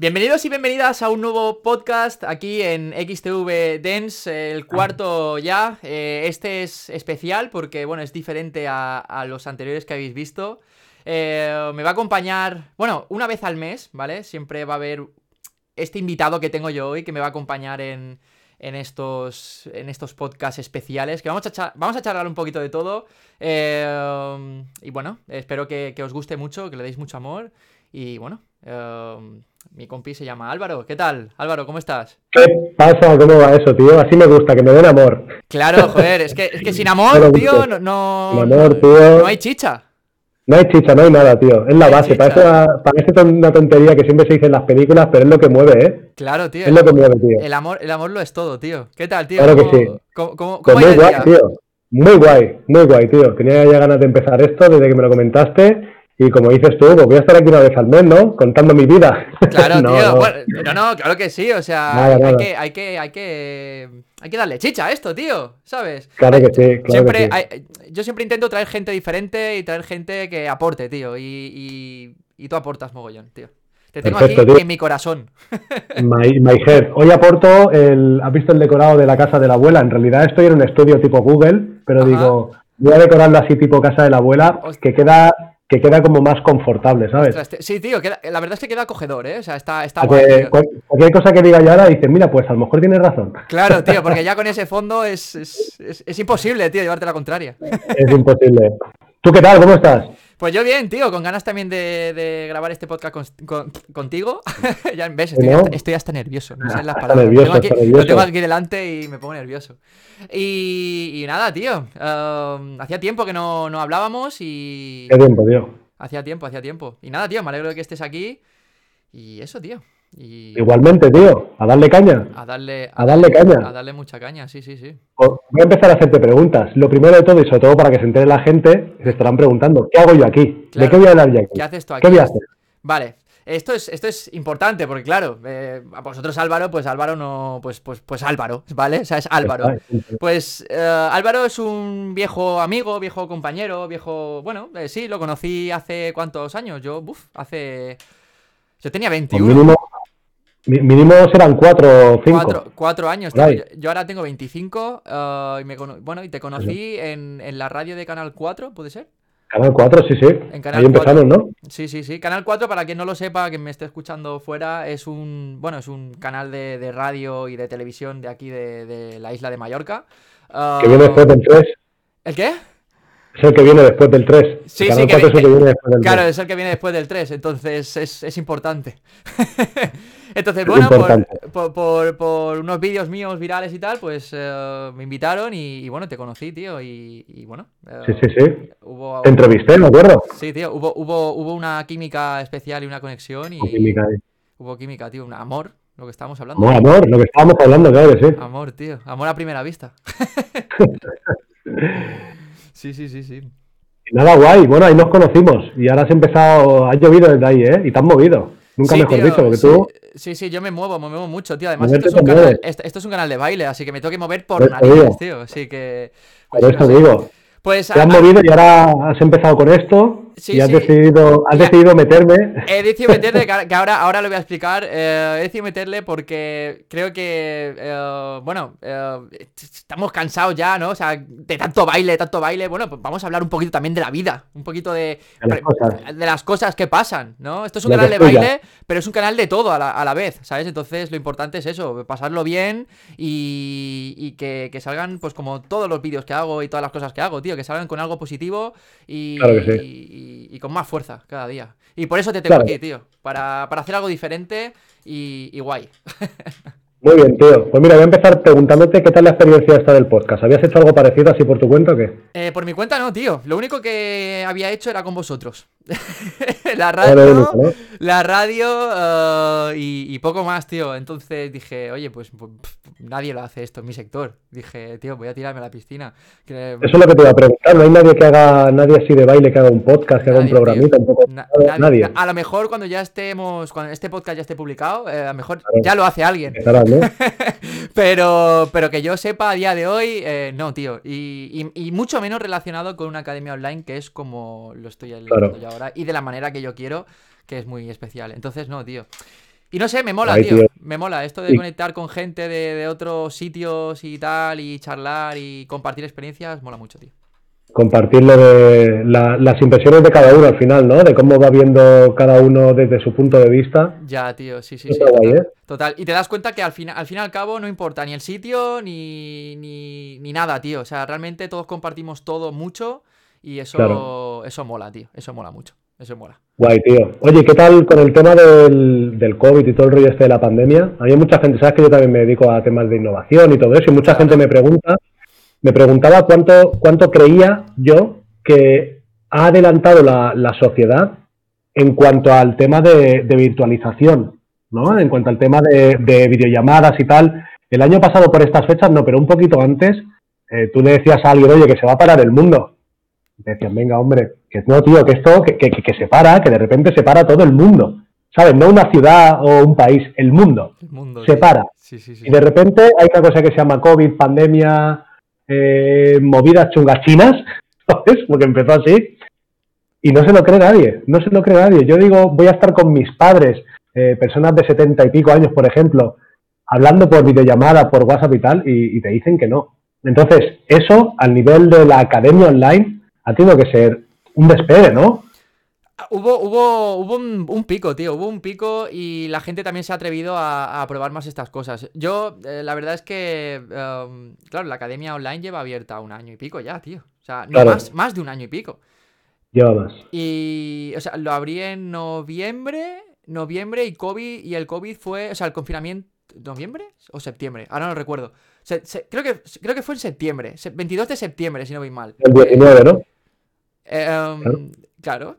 Bienvenidos y bienvenidas a un nuevo podcast aquí en XTV Dance, el cuarto ya. Eh, este es especial porque, bueno, es diferente a, a los anteriores que habéis visto. Eh, me va a acompañar, bueno, una vez al mes, ¿vale? Siempre va a haber este invitado que tengo yo hoy que me va a acompañar en, en estos, en estos podcasts especiales, que vamos a, cha- vamos a charlar un poquito de todo. Eh, y bueno, espero que, que os guste mucho, que le deis mucho amor. Y bueno, eh, mi compi se llama Álvaro. ¿Qué tal? Álvaro, ¿cómo estás? ¿Qué pasa? ¿Cómo va eso, tío? Así me gusta, que me den amor. Claro, joder, es que, es que sin amor, tío, no, no, Sin amor, tío. no hay chicha. No hay chicha, no hay nada, tío. Es la base. Parece, una- parece una tontería que siempre se dice en las películas, pero es lo que mueve, ¿eh? Claro, tío. Es lo que mueve, tío. El amor, el amor lo es todo, tío. ¿Qué tal, tío? Claro que ¿Cómo, sí. cómo- cómo- Pues cómo muy guay, tío. Muy guay, muy guay, tío. Tenía ya ganas de empezar esto desde que me lo comentaste. Y como dices tú, pues voy a estar aquí una vez al mes, ¿no? Contando mi vida. Claro, No, tío. no. Bueno, no, no, claro que sí. O sea, Nada, hay, nada. Que, hay que, hay que, hay que darle chicha a esto, tío. ¿Sabes? Claro que sí, claro siempre, que sí. hay- yo siempre intento traer gente diferente y traer gente que aporte, tío. Y, y, y tú aportas mogollón, tío. Te tengo Perfecto, aquí tío. en mi corazón. My, my head. Hoy aporto el. ¿Has visto el decorado de la casa de la abuela? En realidad estoy en un estudio tipo Google, pero Ajá. digo, voy a decorarlo así tipo casa de la abuela, que queda, que queda como más confortable, ¿sabes? Ostras, te- Sí, tío, queda- la verdad es que queda acogedor, ¿eh? O sea, está, está que cualquier cosa que diga yo ahora dices, mira, pues a lo mejor tienes razón. Claro, tío, porque ya con ese fondo es, es, es- es imposible, tío, llevarte la contraria. Es imposible. ¿Tú qué tal? ¿Cómo estás? Pues yo bien, tío, con ganas también de, de grabar este podcast con- con- contigo. ya ves, estoy, ¿No? hasta, estoy hasta nervioso, no sé las Está palabras. nervioso, Lo tengo aquí- nervioso. Lo tengo aquí delante y me pongo nervioso. Y, y nada, tío, um, hacía tiempo que no, no hablábamos y... Qué tiempo, tío. Hacía tiempo, hacía tiempo. Y nada, tío, me alegro de que estés aquí. Y eso, tío. Y Igualmente, tío. A darle caña. a darle... a darle caña. A darle mucha caña, sí, sí, sí. Voy a empezar a hacerte preguntas. Lo primero de todo, y sobre todo para que se entere la gente, se estarán preguntando, ¿qué hago yo aquí? Claro. ¿De qué voy a hablar yo aquí? ¿Qué haces tú aquí? ¿Qué voy a hacer? Vale, esto es, esto es importante porque, claro, eh, a vosotros Álvaro, pues Álvaro no. Pues, pues, pues Álvaro, ¿vale? O sea, es Álvaro. Pues eh, Álvaro es un viejo amigo, viejo compañero, viejo. Bueno, eh, sí, lo conocí hace cuántos años. Yo, uff, hace. Yo tenía Pues 21. Mínimo, serán cuatro o cinco. Cuatro, cuatro años, tío. Yo, yo ahora tengo 25 eh, y me bueno, y te conocí en, en la radio de Canal 4, ¿puede ser? Canal 4, sí, sí. En Canal Ahí empezamos, 4. ¿no? Sí, sí, sí. Canal 4, para quien no lo sepa, que me esté escuchando fuera, es un, bueno, es un canal de, de radio y de televisión de aquí de, de la isla de Mallorca. Que viene después del 3. ¿El qué? Es el que viene después del 3. Sí, El sí, que 4 es el que viene después del Claro, 3. es el que viene después del 3, entonces es, es importante. entonces, Es bueno, por, importante. por, por- por unos vídeos míos virales y tal, pues eh, me invitaron y, y bueno, te conocí, tío, y, y bueno. eh, Sí, sí, sí. Hubo, Te entrevisté, me acuerdo. Sí, tío, hubo, hubo, hubo una química especial y una conexión y química ahí. hubo química, tío, un amor, lo que estábamos hablando. Amor, amor, lo que estábamos hablando, claro que sí. Amor, tío. Amor a primera vista. sí, sí, sí, sí. Nada guay, bueno, ahí nos conocimos. Y ahora has empezado, has llovido desde ahí, ¿eh? Y te has movido. Nunca Sí, mejor tío, dicho, porque sí, tú. Sí, sí, yo me muevo, me muevo mucho, tío. Además, esto es, un canal, mueves. esto, es un canal de baile, así que me tengo que mover por eso narices, tío. Así que. pues Por eso no sé. digo. Pues Te has movido y ahora has empezado con esto. Sí, y has sí. decidido, has Ya. decidido meterme. He decidido meterle, que ahora- ahora, lo voy a explicar. eh, he decidido meterle porque creo que, eh, bueno, eh, estamos cansados ya, ¿no? O sea, de tanto baile, de tanto baile. Bueno, pues vamos a hablar un poquito también de la vida, un poquito de, De las cosas. de las cosas que pasan, ¿no? Esto es un canal de baile, pero es un canal de todo a la, a la vez, ¿sabes? Entonces lo importante es eso, pasarlo bien y, y que, que salgan, pues como todos los vídeos que hago y todas las cosas que hago, tío, que salgan con algo positivo y, Claro que sí. y- y con más fuerza cada día. Y por eso te tengo Claro. aquí, tío, para, para hacer algo diferente y, y guay. Muy bien, tío. Pues mira, voy a empezar preguntándote qué tal la experiencia esta del podcast. ¿Habías hecho algo parecido así por tu cuenta o qué? Eh, por mi cuenta no, tío. Lo único que había hecho era con vosotros. la Era lo radio, único, ¿no? la radio eh, y, y poco más, tío. Entonces dije, oye, pues, pues, nadie lo hace esto en mi sector. Dije, tío, voy a tirarme a la piscina. Eso es lo que te iba a preguntar. No hay nadie que haga, nadie así de baile que haga un podcast, que haga un programita, un poco. nadie. A lo mejor cuando ya estemos, cuando este podcast ya esté publicado, eh, a lo mejor ya lo hace alguien. pero, pero que yo sepa a día de hoy, eh, no, tío. Y, y, mucho menos relacionado con una academia online que es como lo estoy leyendo yo ahora y de la manera que yo quiero, que es muy especial. Entonces, no, tío. Y no sé, me mola, tío. Me mola esto de conectar con gente de, otros sitios y tal, y charlar y compartir experiencias, mola mucho, tío. Compartir lo de las impresiones de cada uno al final, ¿no? De cómo va viendo cada uno desde su punto de vista. Ya, tío, sí, sí, sí. Total, ¿eh? total, Y te das cuenta que al, fin, al fin y al cabo no importa ni el sitio ni, ni, ni nada, tío. O sea, realmente todos compartimos todo mucho y eso, eso mola, tío. Eso mola mucho. Eso mola. Guay, tío. Oye, ¿qué tal con el tema del, del COVID y todo el rollo este de la pandemia? Hay mucha gente, sabes que yo también me dedico a temas de innovación y todo eso, y mucha gente me pregunta, me preguntaba cuánto, cuánto creía yo que ha adelantado la, la sociedad en cuanto al tema de, virtualización, ¿no? En cuanto al tema de, videollamadas y tal. El año pasado por estas fechas, no, pero un poquito antes, eh, tú le decías a alguien, oye, que se va a parar el mundo. Y te decían, venga, hombre, que no, tío, que esto, que, que, que, se para, que de repente se para todo el mundo. ¿Sabes? No una ciudad o un país, el mundo. se para. y de repente hay una cosa que se llama COVID, pandemia, eh, movidas chungas chinas, ¿sabes? Porque empezó así. Y no se lo cree nadie, no se lo cree nadie. Yo digo, voy a estar con mis padres, eh, personas de setenta y pico años, por ejemplo, hablando por videollamada, por WhatsApp y tal, y, y te dicen que no. Entonces, eso, al nivel de la academia online, ha tenido que ser un despegue, ¿no? Hubo, hubo, hubo un, pico, tío, hubo un pico y la gente también se ha atrevido a, probar más estas cosas. Yo, eh, la verdad es que, em, claro, la academia online lleva abierta un año y pico ya, tío. O sea, no más, más de un año y pico. Lleva más. Y, o sea, lo abrí en noviembre, noviembre y COVID, y el COVID fue, o sea, el confinamiento, ¿noviembre o septiembre? Ahora no lo recuerdo. creo, que, creo que fue en septiembre, 22 de septiembre, si no voy mal. El 19, ¿no? Em, claro.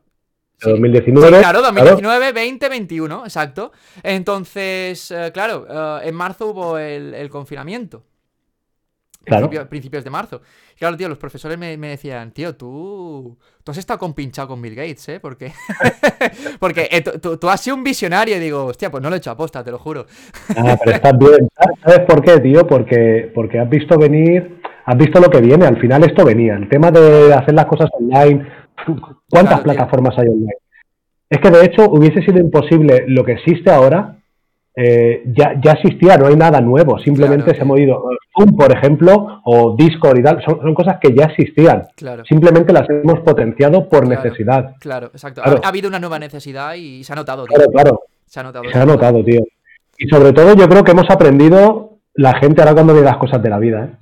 2019. claro, 2019, 20, 21, exacto. Entonces, eh, claro, eh, en marzo hubo el, confinamiento. Claro. principios de marzo. claro, tío, los profesores me, decían, tío, tú, tú has estado compinchado con Bill Gates, ¿eh? Porque, porque eh, tú, has sido un visionario y digo, hostia, pues no lo he hecho aposta, te lo juro. Ah, pero estás bien. ¿Sabes por qué, tío? Porque, porque has visto venir has visto lo que viene, al final esto venía. El tema de hacer las cosas online, ¿cuántas plataformas hay online? Es que de hecho hubiese sido imposible lo que existe ahora, eh, ya, ya existía, no hay nada nuevo, simplemente se ha movido. Zoom, por ejemplo, o Discord y tal, son, cosas que ya existían. Simplemente las hemos potenciado por necesidad. Claro, exacto. Ha, habido una nueva necesidad y se ha notado. Tío. Claro, claro. Se ha notado. Se ha notado, tío. Y sobre todo yo creo que hemos aprendido la gente ahora cuando ve las cosas de la vida, ¿eh?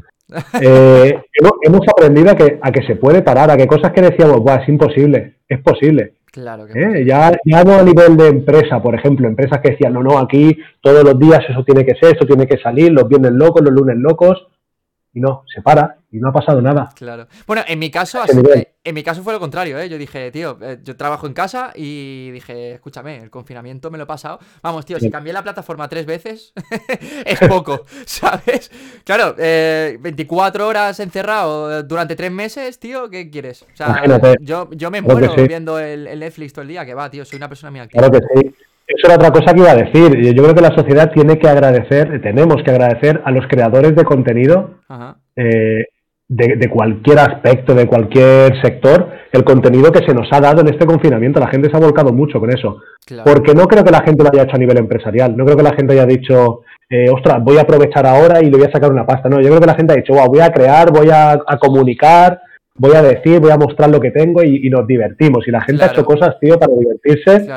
Eh, hemos, aprendido a que, a que se puede parar, a que cosas que decíamos, es imposible, es posible. Claro ¿Eh? ya, ya no a nivel de empresa, por ejemplo, empresas que decían, no, no, aquí todos los días eso tiene que ser, esto tiene que salir, los viernes locos, los lunes locos, y no, se para y no ha pasado nada. Claro. Bueno, en mi caso, en mi caso fue lo contrario, ¿eh? Yo dije, tío, eh, yo trabajo en casa y dije, escúchame, el confinamiento me lo he pasado. Vamos, tío, si cambié la plataforma tres veces, es poco, ¿sabes? Claro, eh, 24 horas encerrado durante tres meses, tío, ¿qué quieres? O sea, yo, yo me muero viendo el, Netflix todo el día, que va, tío, soy una persona muy activa. Claro que sí. Eso era otra cosa que iba a decir. Yo creo que la sociedad tiene que agradecer, tenemos que agradecer a los creadores de contenido eh, de, cualquier aspecto, de cualquier sector, el contenido que se nos ha dado en este confinamiento. La gente se ha volcado mucho con eso. Porque no creo que la gente lo haya hecho a nivel empresarial. No creo que la gente haya dicho, eh, ostras, voy a aprovechar ahora y le voy a sacar una pasta. No, yo creo que la gente ha dicho, wow, voy a crear, voy a, comunicar, voy a decir, voy a mostrar lo que tengo y, nos divertimos. Y la gente ha hecho cosas, tío, para divertirse.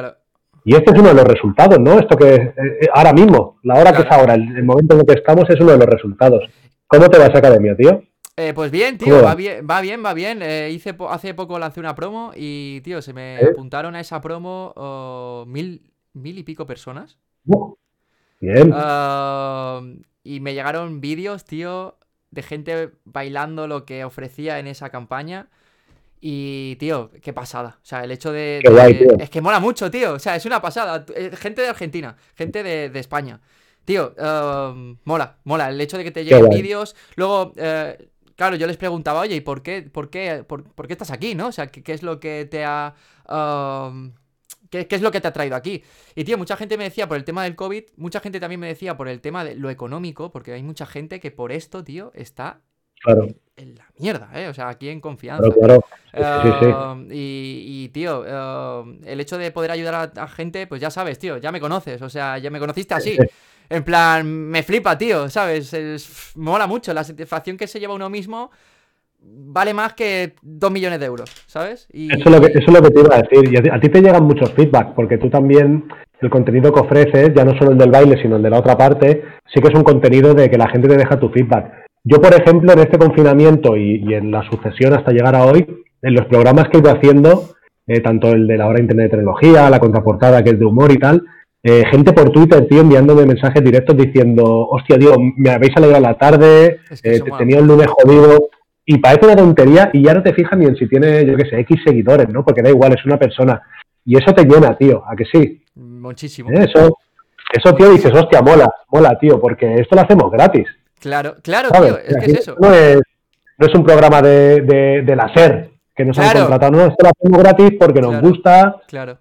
Y este es uno de los resultados, ¿no? Esto que eh, eh, ahora mismo, la hora que es ahora, el, momento en el que estamos es uno de los resultados. ¿Cómo te va esa academia, tío? Eh, pues bien, tío, va bien, va bien, va bien. hice hace poco lancé una promo y, tío, se me apuntaron a esa promo oh, mil, mil y pico personas. bien. Y me llegaron vídeos, tío, de gente bailando lo que ofrecía en esa campaña. Y, tío, qué pasada. O sea, el hecho de. es que mola mucho, tío. O sea, es una pasada. Eh, gente de Argentina, gente de, España. tío, eh, mola, mola. El hecho de que te lleguen vídeos. Luego, eh, claro, yo les preguntaba, oye, ¿y por qué, por qué, por, qué estás aquí, no? O sea, ¿qué, es lo que te ha. Um, ¿qué, es lo que te ha traído aquí? Y tío, mucha gente me decía por el tema del COVID, mucha gente también me decía por el tema de lo económico, porque hay mucha gente que por esto, tío, está claro. en la mierda, ¿eh? O sea, aquí en confianza. Claro, claro. Um, y, tío, um, el hecho de poder ayudar a, gente, pues ya sabes, tío, ya me conoces, o sea, ya me conociste así. En plan, me flipa, tío, ¿sabes? Es, mola mucho. La satisfacción que se lleva uno mismo vale más que dos millones de euros, ¿sabes? Y... Eso, es lo que, eso es lo que te iba a decir. Y a ti, te llegan muchos feedback, porque tú también, el contenido que ofreces, ya no solo el del baile, sino el de la otra parte, sí que es un contenido de que la gente te deja tu feedback. Yo, por ejemplo, en este confinamiento y, en la sucesión hasta llegar a hoy, en los programas que he ido haciendo, eh, tanto el de la hora Internet de tecnología, la contraportada que es de humor y tal, eh, gente por Twitter, tío, enviándome mensajes directos diciendo, hostia, tío, me habéis alegrado la tarde, eh, tenía el lunes jodido. Y parece una tontería y ya no te fijas ni en si tiene, yo qué sé, X seguidores, ¿no? Porque da igual, es una persona. Y eso te llena, tío, ¿a que sí? Muchísimo. ¿Eh? Eso, eso, tío, dices, hostia, mola, mola, tío, porque esto lo hacemos gratis. Claro, claro, tío, es que es eso. No es, no es un programa de, de, de la SER, que nos han contratado. No, esto lo hacemos gratis porque nos gusta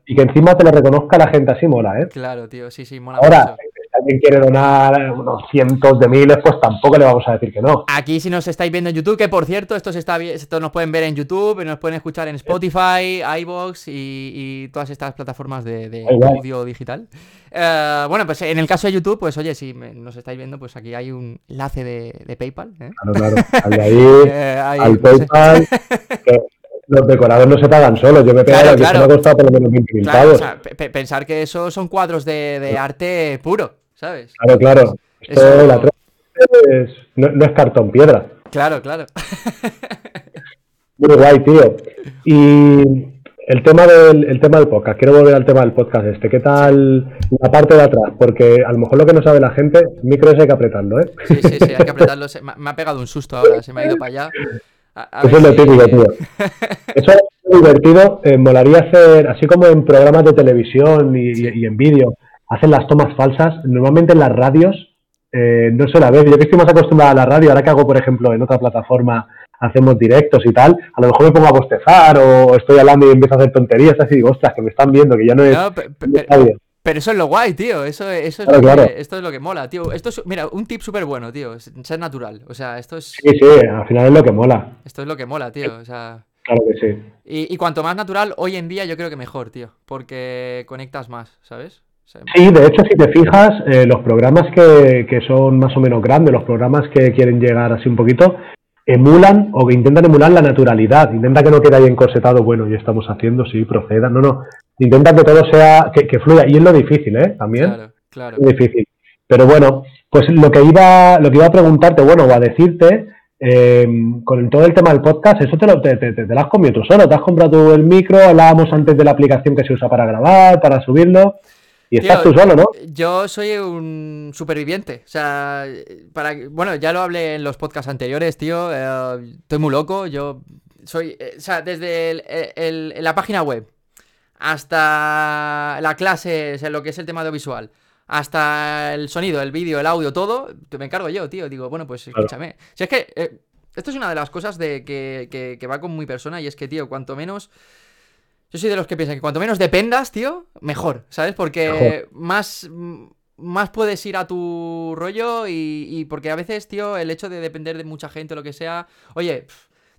y que encima te lo reconozca la gente así mola, ¿eh? Claro, tío, sí, sí, mola. Ahora, si alguien quiere donar unos cientos de miles, pues tampoco le vamos a decir que no. Aquí si nos estáis viendo en YouTube, que por cierto, esto, se está, esto nos pueden ver en YouTube, nos pueden escuchar en Spotify, iVoox y, todas estas plataformas de, audio digital. Eh, bueno, pues en el caso de YouTube, pues oye, si nos estáis viendo, pues aquí hay un enlace de, PayPal. ¿eh? Claro, claro. ahí, eh, PayPal. los decorados no se pagan solos. Yo me he pegado que me ha costado por lo menos 20.000 claro, o pensar que eso son cuadros de, arte puro, ¿sabes? Claro, claro. Esto la es, no, es cartón piedra. Claro, claro. Muy guay, tío. Y el tema del el tema del podcast, quiero volver al tema del podcast este. ¿Qué tal la parte de atrás? Porque a lo mejor lo que no sabe la gente, micro hay que apretarlo, ¿eh? Sí, sí, sí, hay que apretarlo. Me ha pegado un susto ahora, se me ha ido para allá. Eso es lo típico, tío. Eso es divertido. Eh, molaría hacer, así como en programas de televisión y, en vídeo, hacen las tomas falsas. Normalmente en las radios eh, no se la ve. Yo que estoy más acostumbrado a la radio, ahora que hago, por ejemplo, en otra plataforma, hacemos directos y tal, a lo mejor me pongo a bostezar o estoy hablando y empiezo a hacer tonterías así, digo, ostras, que me están viendo, que ya no es. Pero eso es lo guay, tío. Eso, eso es lo que, esto es lo que mola, tío. Esto es, mira, un tip súper bueno, tío. Ser natural. O sea, esto es. Sí, sí, al final es lo que mola. Esto es lo que mola, tío. O sea. Claro que sí. Y, cuanto más natural, hoy en día yo creo que mejor, tío. Porque conectas más, ¿sabes? sí, de hecho, si te fijas, eh, los programas que, que son más o menos grandes, los programas que quieren llegar así un poquito, emulan o que intentan emular la naturalidad. Intenta que no quede ahí encorsetado, bueno, ya estamos haciendo, sí, proceda. No, no. Intenta que todo sea, que, fluya. Y es lo difícil, ¿eh? También. Claro, claro. Es difícil. Pero bueno, pues lo que iba, lo que iba a preguntarte, bueno, o a decirte, eh, con todo el tema del podcast, eso te lo, te, te, lo has comido tú solo. Te has comprado tú el micro, hablábamos antes de la aplicación que se usa para grabar, para subirlo. Y estás tú solo, ¿no? Yo soy un superviviente. O sea, para bueno, ya lo hablé en los podcasts anteriores, tío. Eh, estoy muy loco. Yo soy. Eh, o sea, desde la página web hasta la clase, o lo que es el tema audiovisual, hasta el sonido, el vídeo, el audio, todo, me encargo yo, tío. Digo, bueno, pues escúchame. Si es que. Eh, esto es una de las cosas de que, que, que va con mi persona y es que, tío, cuanto menos yo soy de los que piensan que cuanto menos dependas, tío, mejor, ¿sabes? Porque más más puedes ir a tu rollo y, porque a veces, tío, el hecho de depender de mucha gente o lo que sea, oye,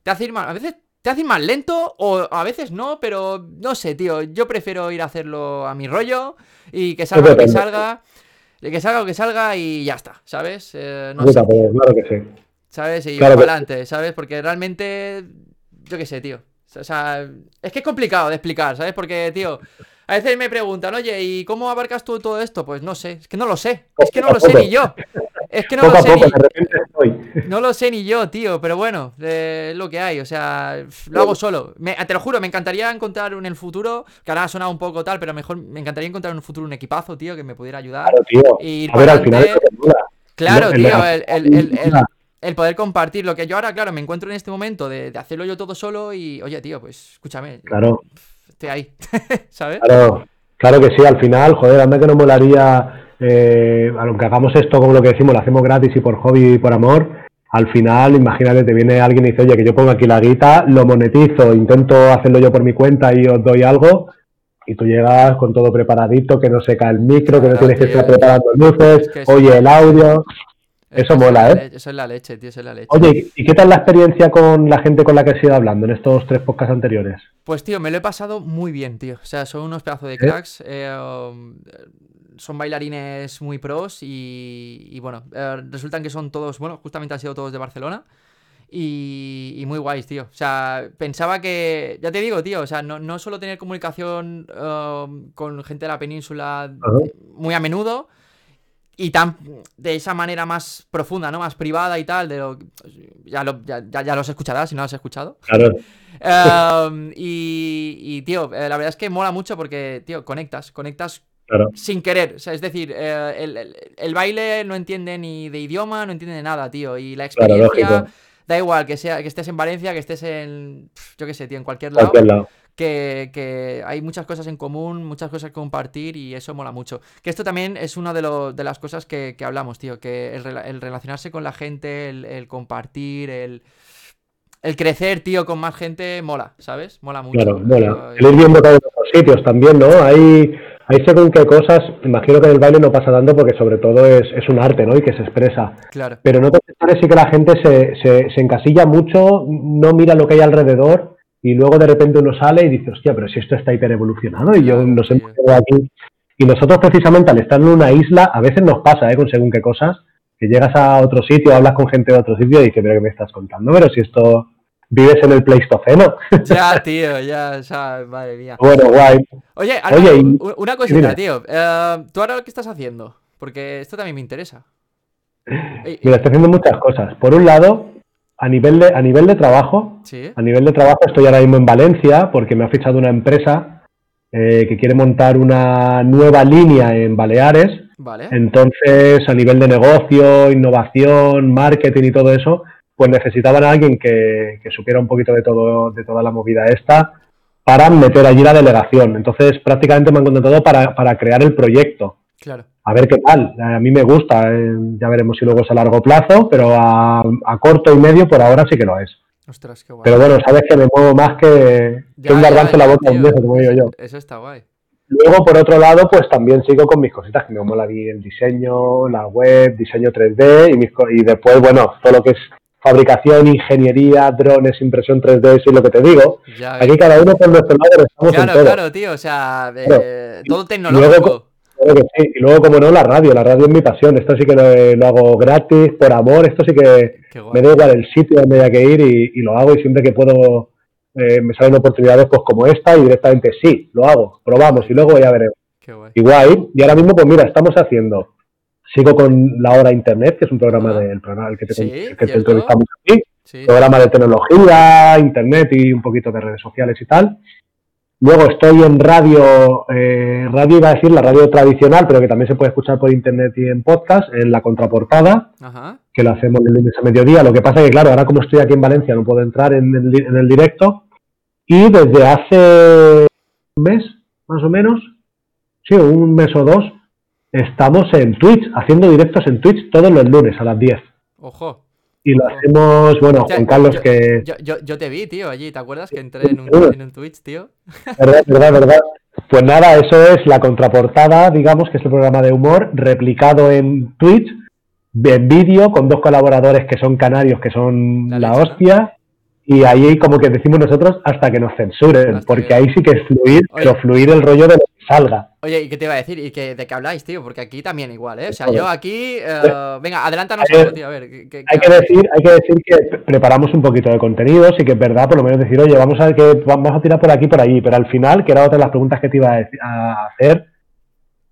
te hace ir más, a veces te hace ir más lento o a veces no, pero no sé, tío, yo prefiero ir a hacerlo a mi rollo y que salga lo que salga, que salga lo que salga y ya está, ¿sabes? Eh, no sé, claro que sí. ¿Sabes? Y claro adelante, ¿sabes? Porque realmente, yo qué sé, tío. O sea, es que es complicado de explicar, ¿sabes? Porque, tío, a veces me preguntan, oye, ¿y cómo abarcas tú todo esto? Pues no sé, es que no lo sé, es que no lo sé ni yo. Es que no lo sé ni... No lo sé ni yo, tío, pero bueno, es lo que hay, o sea, lo hago solo. te lo juro, me encantaría encontrar en el futuro, que ahora ha sonado un poco tal, pero mejor me encantaría encontrar en un futuro un equipazo, tío, que me pudiera ayudar. Claro, tío. Y a ver, al final Claro, tío, el, el poder compartir lo que yo ahora, claro, me encuentro en este momento de, hacerlo yo todo solo y, oye, tío, pues escúchame. Claro. Estoy ahí, ¿sabes? Claro, claro que sí, al final, joder, anda que no molaría eh, aunque hagamos esto como lo que decimos, lo hacemos gratis y por hobby y por amor, al final, imagínate, te viene alguien y dice, oye, que yo pongo aquí la guita, lo monetizo, intento hacerlo yo por mi cuenta y os doy algo, y tú llegas con todo preparadito, que no se cae el micro, que no tienes que estar preparando luces, oye, el audio. Eso mola, ¿eh? Eso es la leche, tío, eso es la leche. Oye, ¿y qué tal la experiencia con la gente con la que has ido hablando en estos tres podcasts anteriores? Pues, tío, me lo he pasado muy bien, tío. O sea, son unos pedazos de cracks. Eh, um, son bailarines muy pros y, bueno, eh, resultan que son todos, bueno, justamente han sido todos de Barcelona. Y, muy guays, tío. O sea, pensaba que. Ya te digo, tío. O sea, no, solo tener comunicación um, con gente de la península muy a menudo. Y tan de esa manera más profunda, ¿no? Más privada y tal. De lo, ya, ya, los escucharás si no los has escuchado. Claro. Um, y, tío, eh, la verdad es que mola mucho porque, tío, conectas. Conectas sin querer. O sea, es decir, eh, el, baile no entiende ni de idioma, no entiende de nada, tío. Y la experiencia. Da igual que sea que estés en Valencia, que estés en, yo qué sé, tío, en cualquier lado. Que, hay muchas cosas en común, muchas cosas que compartir y eso mola mucho. Que esto también es una de, de las cosas que, hablamos, tío, que el, relacionarse con la gente, el, compartir, el, el crecer, tío, con más gente, mola, ¿sabes? Mola mucho. Claro, mola. El ir viendo todos los sitios también, ¿no? Hay, hay según qué cosas, imagino que en el baile no pasa tanto porque sobre todo es, un arte, ¿no? Y que se expresa. Claro. Pero no te sí que la gente se, se, encasilla mucho, no mira lo que hay alrededor y luego de repente uno sale y dice, hostia, pero si esto está hiper evolucionado y yo no sé aquí. Y nosotros precisamente al estar en una isla, a veces nos pasa, ¿eh? Con según qué cosas, que llegas a otro sitio, hablas con gente de otro sitio y dices, pero ¿qué me estás contando? Pero si esto vives en el Pleistoceno. Ya, tío, ya, ya, madre mía. Bueno, guay. Oye, Oye una cosita, tío. Eh, ¿Tú ahora qué estás haciendo? Porque esto también me interesa. Mira, estoy haciendo muchas cosas. Por un lado, a nivel de, a nivel de trabajo, a nivel de trabajo estoy ahora mismo en Valencia porque me ha fichado una empresa eh, que quiere montar una nueva línea en Baleares. Entonces, a nivel de negocio, innovación, marketing y todo eso, pues necesitaban a alguien que, supiera un poquito de todo, de toda la movida esta para meter allí la delegación. Entonces, prácticamente me han contratado para, para crear el proyecto. Claro. A ver qué tal. A mí me gusta. Eh, ya veremos si luego es a largo plazo, pero a, corto y medio por ahora sí que lo es. Ostras, qué guay. Pero bueno, sabes que me muevo más que, un garbanzo en la boca un como digo yo. Eso está guay. Luego, por otro lado, pues también sigo con mis cositas, que me mola el diseño, la web, diseño 3D y, y después, bueno, todo lo que es fabricación, ingeniería, drones, impresión 3D, eso es lo que te digo. Aquí cada uno con nuestro lado estamos claro, en todo. Claro, tío, o sea, eh, todo tecnológico. Luego, sí. Y luego, como no, la radio. La radio es mi pasión. Esto sí que lo, hago gratis, por amor. Esto sí que me da igual el sitio donde haya que ir y, lo hago. Y siempre que puedo, eh, me salen oportunidades pues como esta y directamente sí, lo hago. Probamos y luego ya veremos. Igual. Y ahora mismo, pues mira, estamos haciendo Sigo con La Hora Internet, que es un programa del programa que te, que te entrevistamos aquí. Programa de tecnología, Internet y un poquito de redes sociales y tal. Luego estoy en radio, eh, radio iba a decir la radio tradicional, pero que también se puede escuchar por internet y en podcast, en la contraportada, que lo hacemos el lunes a mediodía. Lo que pasa es que, claro, ahora como estoy aquí en Valencia no puedo entrar en el, en el directo. Y desde hace un mes, más o menos, sí, un mes o dos, estamos en Twitch, haciendo directos en Twitch todos los lunes a las 10. Ojo. Y lo hacemos, bueno, Juan Carlos que... Yo, yo, te vi, tío, allí, ¿te acuerdas que entré en un, en un Twitch, tío? Verdad, verdad, verdad. Pues nada, eso es la contraportada, digamos, que es el programa de humor, replicado en Twitch, en vídeo, con dos colaboradores que son canarios, que son la, hostia. Y ahí, como que decimos nosotros, hasta que nos censuren, porque ahí sí que es fluir, pero fluir el rollo de lo que salga. Oye, ¿y qué te iba a decir? ¿Y que, de qué habláis, tío? Porque aquí también igual, ¿eh? O sea, yo aquí... Eh, venga, adelántanos algo, tío, a ver. hay, que decir, hay que decir que preparamos un poquito de contenido, sí que es verdad, por lo menos decir, oye, vamos a ver que vamos a tirar por aquí por allí, pero al final, que era otra de las preguntas que te iba a, hacer,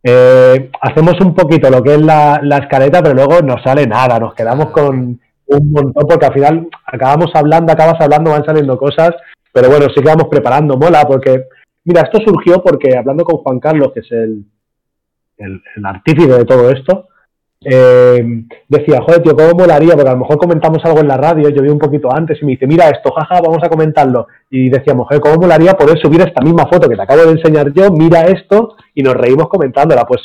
eh, hacemos un poquito lo que es la, la, escaleta, pero luego no sale nada, nos quedamos con un montón, porque al final acabamos hablando, acabas hablando, van saliendo cosas, pero bueno, sí que vamos preparando, mola, porque Mira, esto surgió porque hablando con Juan Carlos, que es el, el, artífice de todo esto, eh, decía, joder, tío, ¿cómo molaría? Porque a lo mejor comentamos algo en la radio, yo vi un poquito antes y me dice, mira esto, jaja, vamos a comentarlo. Y decíamos, joder, ¿cómo molaría poder subir esta misma foto que te acabo de enseñar yo? Mira esto y nos reímos comentándola. Pues,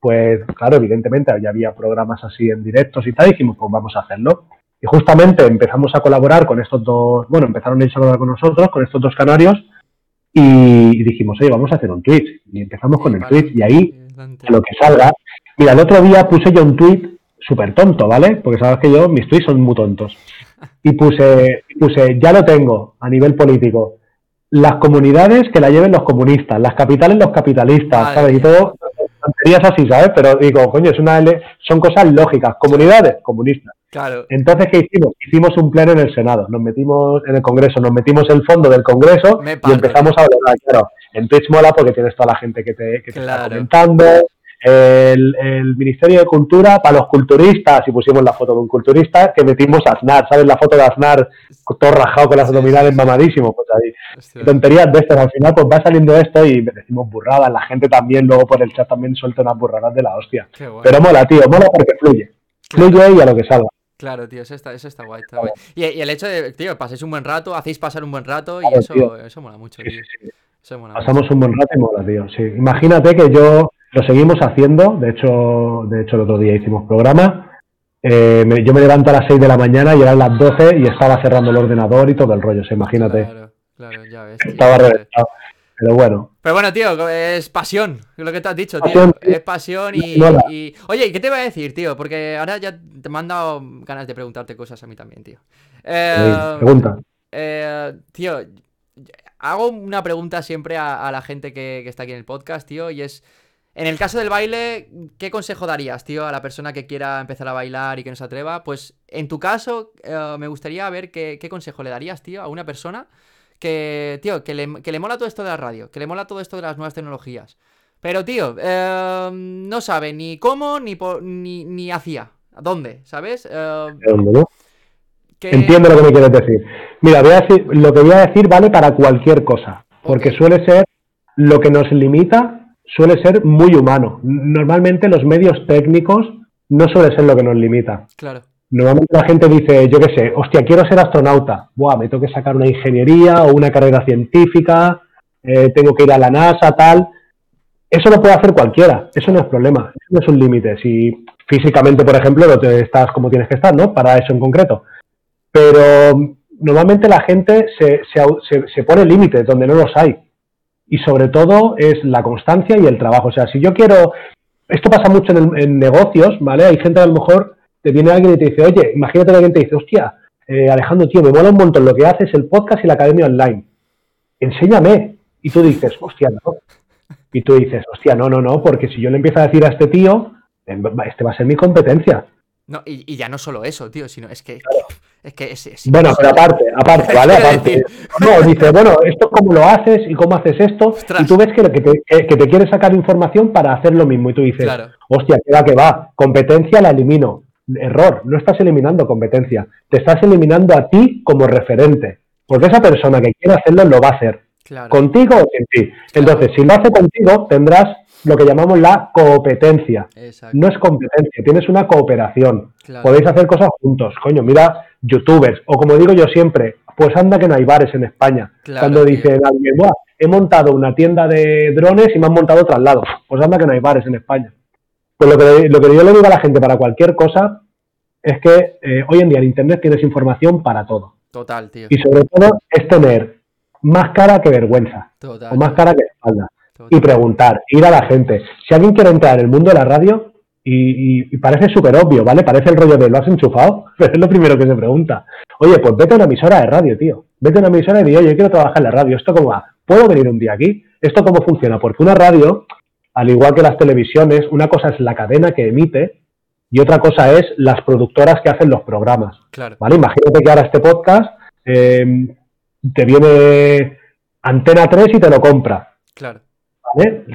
pues claro, evidentemente ya había programas así en directos y tal, dijimos, pues vamos a hacerlo. Y justamente empezamos a colaborar con estos dos, bueno, empezaron a colaborar con nosotros, con estos dos canarios, y dijimos, oye, vamos a hacer un Twitch. Y empezamos con el Twitch, y ahí, lo que salga. Mira, el otro día puse yo un tweet súper tonto, ¿vale? Porque sabes que yo, mis tweets son muy tontos. Y puse, puse, ya lo tengo a nivel político. Las comunidades que la lleven los comunistas, las capitales los capitalistas, ¿sabes? Y todo, tonterías así, ¿sabes? Pero digo, coño, es una son cosas lógicas. Comunidades, comunistas. Claro. Entonces, ¿qué hicimos? Hicimos un pleno en el Senado, nos metimos en el Congreso, nos metimos el fondo del Congreso y empezamos a hablar. Claro, en Twitch mola porque tienes toda la gente que te, que te está comentando, el, Ministerio de Cultura para los culturistas, y pusimos la foto de un culturista que metimos a Aznar, ¿sabes? La foto de Aznar todo rajado con las abdominales mamadísimo, pues ahí. Tonterías de estas, al final pues va saliendo esto y decimos burradas, la gente también luego por el chat también suelta unas burradas de la hostia. Pero mola, tío, mola porque fluye. Fluye y a lo que salga. Claro, tío, eso está, eso está guay. Está guay. Y, el hecho de, tío, paséis un buen rato, hacéis pasar un buen rato y eso, eso mola mucho, tío. Pasamos un buen rato y mola, tío. Sí. Imagínate que yo lo seguimos haciendo, de hecho, de hecho el otro día hicimos programa. Eh, yo me levanto a las 6 de la mañana y eran las 12 y estaba cerrando el ordenador y todo el rollo, imagínate. Claro, claro, ya ves. Estaba reventado. Pero bueno. Pero bueno, tío, es pasión, lo que te has dicho, tío. Es pasión y, Oye, ¿qué te iba a decir, tío? Porque ahora ya te me han dado ganas de preguntarte cosas a mí también, tío. Eh, pregunta. Eh, tío, hago una pregunta siempre a, la gente que, que, está aquí en el podcast, tío, y es... En el caso del baile, ¿qué consejo darías, tío, a la persona que quiera empezar a bailar y que no se atreva? Pues en tu caso, eh, me gustaría ver qué, consejo le darías, tío, a una persona que, tío, que le, mola todo esto de la radio, que le mola todo esto de las nuevas tecnologías. Pero, tío, eh, no sabe ni cómo ni, ni, ni hacia. ¿Dónde? ¿Sabes? Eh, ¿Dónde, Entiendo lo que me quieres decir. Mira, voy a decir, lo que voy a decir vale para cualquier cosa, porque suele ser lo que nos limita suele ser muy humano. Normalmente los medios técnicos no suele ser lo que nos limita. Claro. Normalmente la gente dice, yo qué sé, hostia, quiero ser astronauta. Buah, me tengo que sacar una ingeniería o una carrera científica, eh, tengo que ir a la NASA, tal. Eso lo puede hacer cualquiera, eso no es problema, eso no es un límite. Si físicamente, por ejemplo, no te estás como tienes que estar, ¿no? Para eso en concreto. Pero normalmente la gente se, se, se pone límites donde no los hay y sobre todo es la constancia y el trabajo. O sea, si yo quiero, esto pasa mucho en, negocios, ¿vale? Hay gente a lo mejor te viene alguien y te dice, oye, imagínate que alguien te dice, hostia, eh, Alejandro, tío, me mola un montón lo que haces, el podcast y la academia online. Enséñame. Y tú dices, hostia, no. Y tú dices, hostia, no, no, no, porque si yo le empiezo a decir a este tío, este va a ser mi competencia. No, y, ya no solo eso, tío, sino es que. Es que es, bueno, pero aparte, aparte, ¿vale? Aparte. No, dice, bueno, esto cómo lo haces y cómo haces esto. Y tú ves que, que, te, que, te quiere sacar información para hacer lo mismo. Y tú dices, hostia, que va, que va. Competencia la elimino. Error, no estás eliminando competencia. Te estás eliminando a ti como referente. Porque esa persona que quiere hacerlo lo va a hacer. Contigo o sin ti. Entonces, si lo hace contigo, tendrás lo que llamamos la competencia. No es competencia, tienes una cooperación. Podéis hacer cosas juntos. Coño, mira, youtubers. O como digo yo siempre, pues anda que no hay bares en España. Cuando dicen alguien, he montado una tienda de drones y me han montado otro al lado. Pues anda que no hay bares en España. Pues lo que, lo que yo le digo a la gente para cualquier cosa es que eh, hoy en día en Internet tienes información para todo. Total, tío. Y sobre todo es tener más cara que vergüenza. o más cara que espalda y preguntar, ir a la gente. Si alguien quiere entrar en el mundo de la radio, y, parece súper obvio, ¿vale? Parece el rollo de ¿lo has enchufado? Pero es lo primero que se pregunta. Oye, pues vete a una emisora de radio, tío. Vete a una emisora y di, oye, yo quiero trabajar en la radio. ¿Esto cómo va? ¿Puedo venir un día aquí? ¿Esto cómo funciona? Porque una radio, al igual que las televisiones, una cosa es la cadena que emite y otra cosa es las productoras que hacen los programas. Claro. ¿Vale? Imagínate que ahora este podcast eh, te viene Antena 3 y te lo compra. Claro.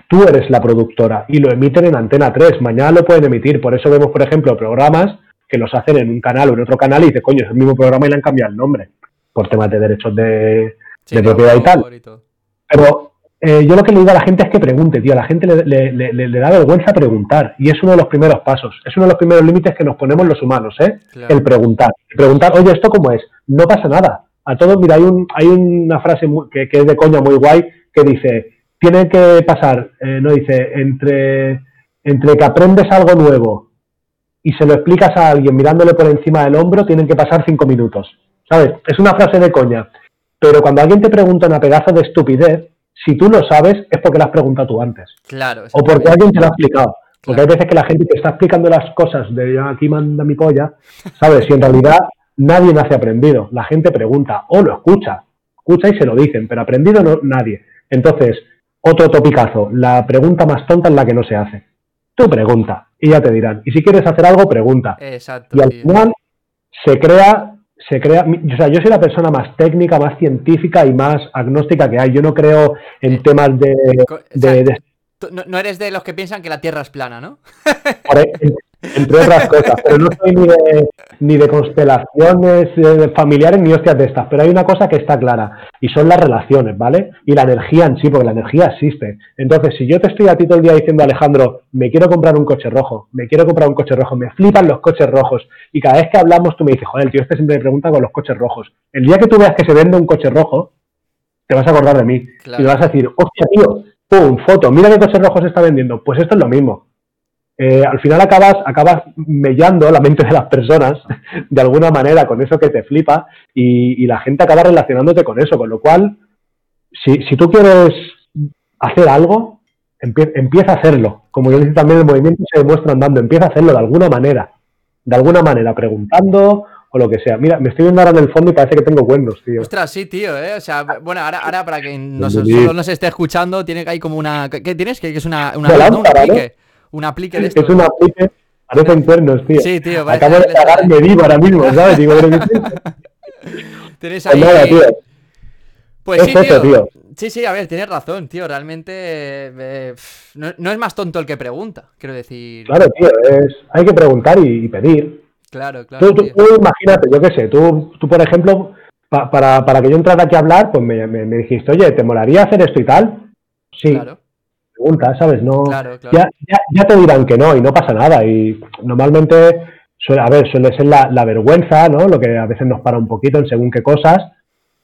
Tú eres la productora y lo emiten en Antena 3, mañana lo pueden emitir, por eso vemos, por ejemplo, programas que los hacen en un canal o en otro canal y dice, coño, es el mismo programa y le han cambiado el nombre, por temas de derechos de, propiedad y tal. Pero eh, yo lo que le digo a la gente es que pregunte, tío, a la gente le, da vergüenza preguntar y es uno de los primeros pasos, es uno de los primeros límites que nos ponemos los humanos, ¿eh? El preguntar. preguntar, oye, ¿esto cómo es? No pasa nada. A todos, mira, hay, un, hay una frase que, que es de coña muy guay que dice, tiene que pasar, eh, no dice, entre entre que aprendes algo nuevo y se lo explicas a alguien mirándole por encima del hombro, tienen que pasar cinco minutos. ¿Sabes? Es una frase de coña. Pero cuando alguien te pregunta una pedazo de estupidez, si tú lo sabes, es porque lo has preguntado tú antes. Claro. O porque alguien te lo ha explicado. Porque hay veces que la gente te está explicando las cosas de aquí manda mi polla, ¿sabes? Y en realidad nadie nace aprendido. La gente pregunta o lo escucha. Escucha y se lo dicen, pero aprendido no nadie. Entonces, otro topicazo. La pregunta más tonta es la que no se hace. Tú pregunta y ya te dirán. Y si quieres hacer algo, pregunta. Exacto. Y al final se crea se crea, o sea, yo soy la persona más técnica, más científica y más agnóstica que hay. Yo no creo en temas de, de- No, no eres de los que piensan que la Tierra es plana, ¿no? Entre otras cosas, pero no soy ni de, ni de constelaciones eh, familiares ni hostias de estas. Pero hay una cosa que está clara y son las relaciones, ¿vale? Y la energía en sí, porque la energía existe. Entonces, si yo te estoy a ti todo el día diciendo, Alejandro, me quiero comprar un coche rojo, me quiero comprar un coche rojo, me flipan los coches rojos, y cada vez que hablamos tú me dices, joder, el tío este siempre me pregunta con los coches rojos. El día que tú veas que se vende un coche rojo, te vas a acordar de mí. Claro. Y me vas a decir, hostia, tío, pum, foto, mira qué coche rojo se está vendiendo. Pues esto es lo mismo. Eh, al final acabas, acabas mellando la mente de las personas de alguna manera con eso que te flipa y, y la gente acaba relacionándote con eso. Con lo cual, si, si tú quieres hacer algo, empie- empieza a hacerlo. Como yo digo también, el movimiento se demuestra andando. Empieza a hacerlo de alguna manera. De alguna manera, preguntando o lo que sea. Mira, me estoy viendo ahora en el fondo y parece que tengo cuernos, tío. Ostras, sí, tío, ¿eh? O sea, bueno, ahora, ahora para que nos, nos esté escuchando, tiene que hay como una... ¿Qué tienes? ¿Qué, qué es una, una. Un aplique de esto. Es una aplique, parecen cuernos, tío. Sí, tío, Acabo de cagarme vivo ahora mismo, ¿sabes? Digo. Tienes Pues ahí... nada, tío. Pues Es sí, eso, tío. Sí, sí, a ver, tienes razón, tío. Realmente eh, no, no es más tonto el que pregunta, quiero decir. Claro, tío, es, hay que preguntar y, y pedir. claro, claro, Tú, tú- tío. tú imagínate, yo qué sé, tú, tú por ejemplo, pa- para, para que yo entrara aquí a hablar, pues me, me- me dijiste, oye, ¿te molaría hacer esto y tal? Sí, Claro, ¿sabes? No, claro, claro. ya, ya, ya te dirán que no y no pasa nada. Y normalmente, suele, a ver, suele ser la, la vergüenza, ¿no? Lo que a veces nos para un poquito en según qué cosas.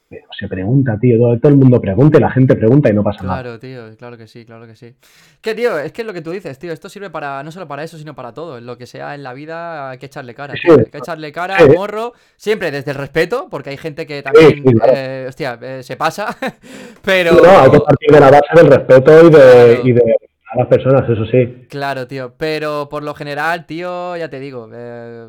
Pero se pregunta, tío, todo, todo el mundo pregunta y la gente pregunta y no pasa nada. Claro, tío, claro que sí, claro que sí. Que, tío, es que es lo que tú dices, tío, esto sirve para, no solo para eso, sino para todo. En lo que sea en la vida hay que echarle cara, Sí, tío. Hay que echarle cara, Sí. morro, siempre desde el respeto, porque hay gente que también, sí, claro. eh, hostia, eh, se pasa, pero... No, hay que partir de la base del respeto y de, Claro. y de a las personas, eso sí. Claro, tío, pero por lo general, tío, ya te digo, eh,